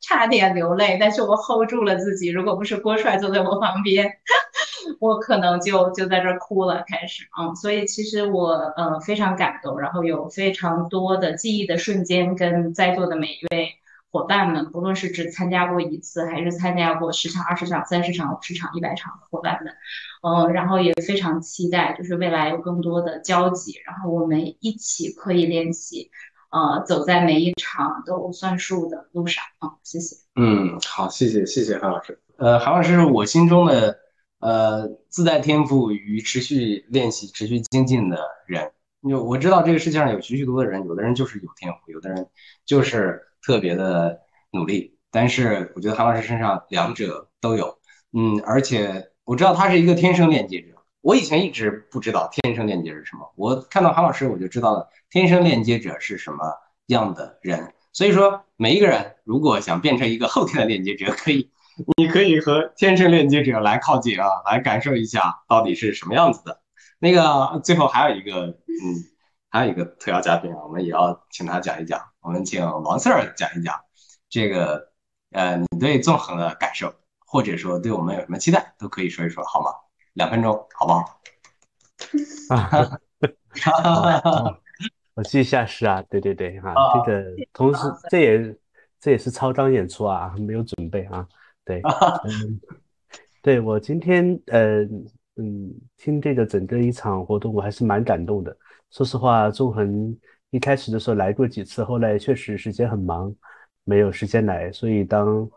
差点流泪，但是我 hold 住了自己。如果不是郭帅坐在我旁边，*laughs* 我可能就就在这哭了。开始，嗯，所以其实我呃非常感动，然后有非常多的记忆的瞬间，跟在座的每一位伙伴们，不论是只参加过一次，还是参加过十场、二十场、三十场、五十场、一百场的伙伴们，嗯，然后也非常期待，就是未来有更多的交集，然后我们一起可以练习。呃，走在每一场都算数的路上啊，谢谢。嗯，好，谢谢，谢谢韩老师。呃，韩老师是我心中的呃自带天赋与持续练习、持续精进的人。因为我知道这个世界上有许许多多的人，有的人就是有天赋，有的人就是特别的努力。但是我觉得韩老师身上两者都有。嗯，而且我知道他是一个天生链接者。我以前一直不知道天生链接是什么，我看到韩老师我就知道了天生链接者是什么样的人。所以说，每一个人如果想变成一个后天的链接者，可以，你可以和天生链接者来靠近啊，来感受一下到底是什么样子的。那个最后还有一个，嗯，还有一个特邀嘉宾啊，我们也要请他讲一讲。我们请王 Sir 讲一讲这个，呃，你对纵横的感受，或者说对我们有什么期待，都可以说一说，好吗？两分钟，好不好？啊，*laughs* 我记一下是啊，对对对，哈，这个同时这也这也是超纲演出啊，没有准备啊，对，*laughs* 嗯，对我今天呃嗯听这个整个一场活动，我还是蛮感动的。说实话，纵横一开始的时候来过几次，后来确实时间很忙，没有时间来，所以当。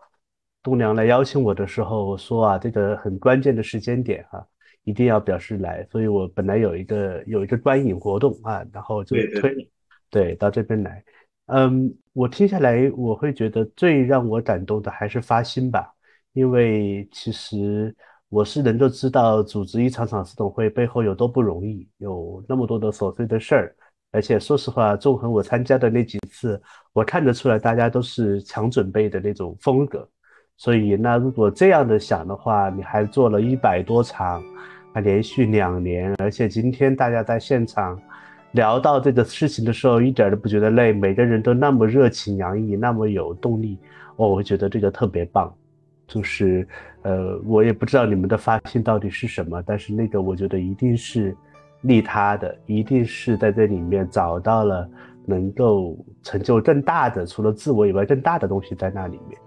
栋梁来邀请我的时候说啊，这个很关键的时间点哈，一定要表示来。所以我本来有一个有一个观影活动啊，然后就推对到这边来。嗯，我听下来我会觉得最让我感动的还是发心吧，因为其实我是能够知道组织一场场四董会背后有多不容易，有那么多的琐碎的事儿，而且说实话，纵横我参加的那几次，我看得出来大家都是强准备的那种风格。所以，那如果这样的想的话，你还做了一百多场，还连续两年，而且今天大家在现场，聊到这个事情的时候，一点都不觉得累，每个人都那么热情洋溢，那么有动力，哦我觉得这个特别棒。就是，呃，我也不知道你们的发心到底是什么，但是那个我觉得一定是利他的，一定是在这里面找到了能够成就更大的，除了自我以外更大的东西在那里面。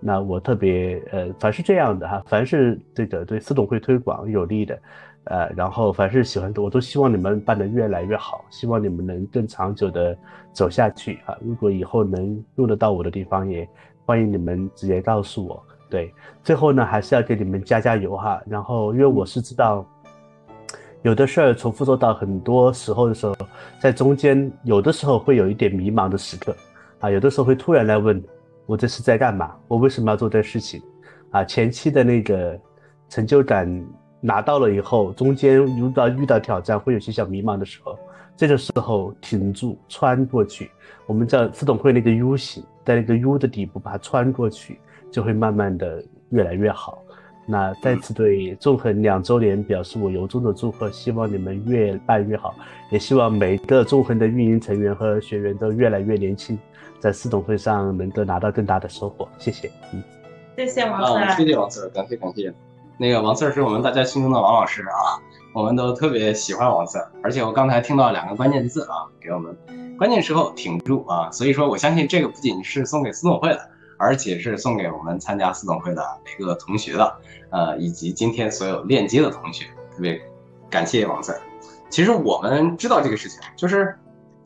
那我特别，呃，凡是这样的哈，凡是这个对私董会推广有利的。呃，然后凡是喜欢的，我都希望你们办得越来越好，希望你们能更长久的走下去啊！如果以后能用得到我的地方，也欢迎你们直接告诉我。对，最后呢，还是要给你们加加油哈。然后，因为我是知道，有的事儿重复做到很多时候的时候，在中间有的时候会有一点迷茫的时刻啊，有的时候会突然来问我这是在干嘛，我为什么要做这事情啊？前期的那个成就感。拿到了以后，中间遇到遇到挑战，会有些小迷茫的时候，这个时候停住，穿过去。我们叫自动会那个 U 型，在那个 U 的底部把它穿过去，就会慢慢的越来越好。那再次对纵横两周年表示我由衷的祝贺，希望你们越办越好，也希望每个纵横的运营成员和学员都越来越年轻，在四董会上能够拿到更大的收获。谢谢，嗯，谢谢王 Sir，谢谢王 Sir，感谢感谢。那个王 Sir 是我们大家心中的王老师啊，我们都特别喜欢王 Sir，而且我刚才听到两个关键字啊，给我们关键时候挺住啊，所以说我相信这个不仅是送给私董会的，而且是送给我们参加私董会的每个同学的，呃，以及今天所有链接的同学，特别感谢王 Sir。其实我们知道这个事情，就是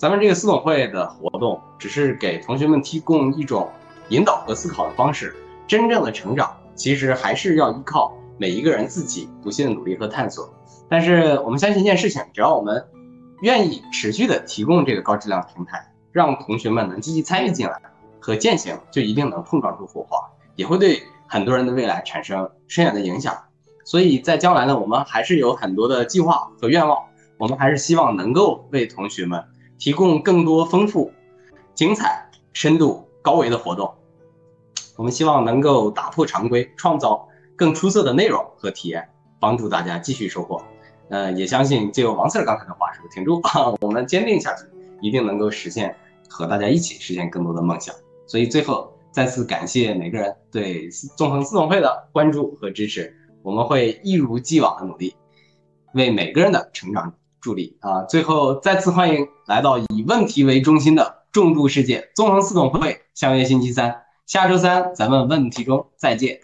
咱们这个思董会的活动，只是给同学们提供一种引导和思考的方式，真正的成长其实还是要依靠。每一个人自己不懈的努力和探索，但是我们相信一件事情，只要我们愿意持续的提供这个高质量的平台，让同学们能积极参与进来和践行，就一定能碰撞出火花，也会对很多人的未来产生深远的影响。所以在将来呢，我们还是有很多的计划和愿望，我们还是希望能够为同学们提供更多丰富、精彩、深度高维的活动。我们希望能够打破常规，创造。更出色的内容和体验，帮助大家继续收获。呃，也相信就王 Sir 刚才的话说，挺住，我们坚定下去，一定能够实现和大家一起实现更多的梦想。所以最后再次感谢每个人对纵横四总会的关注和支持，我们会一如既往的努力，为每个人的成长助理啊！最后再次欢迎来到以问题为中心的重度世界纵横四总会，相约星期三，下周三咱们问题中再见。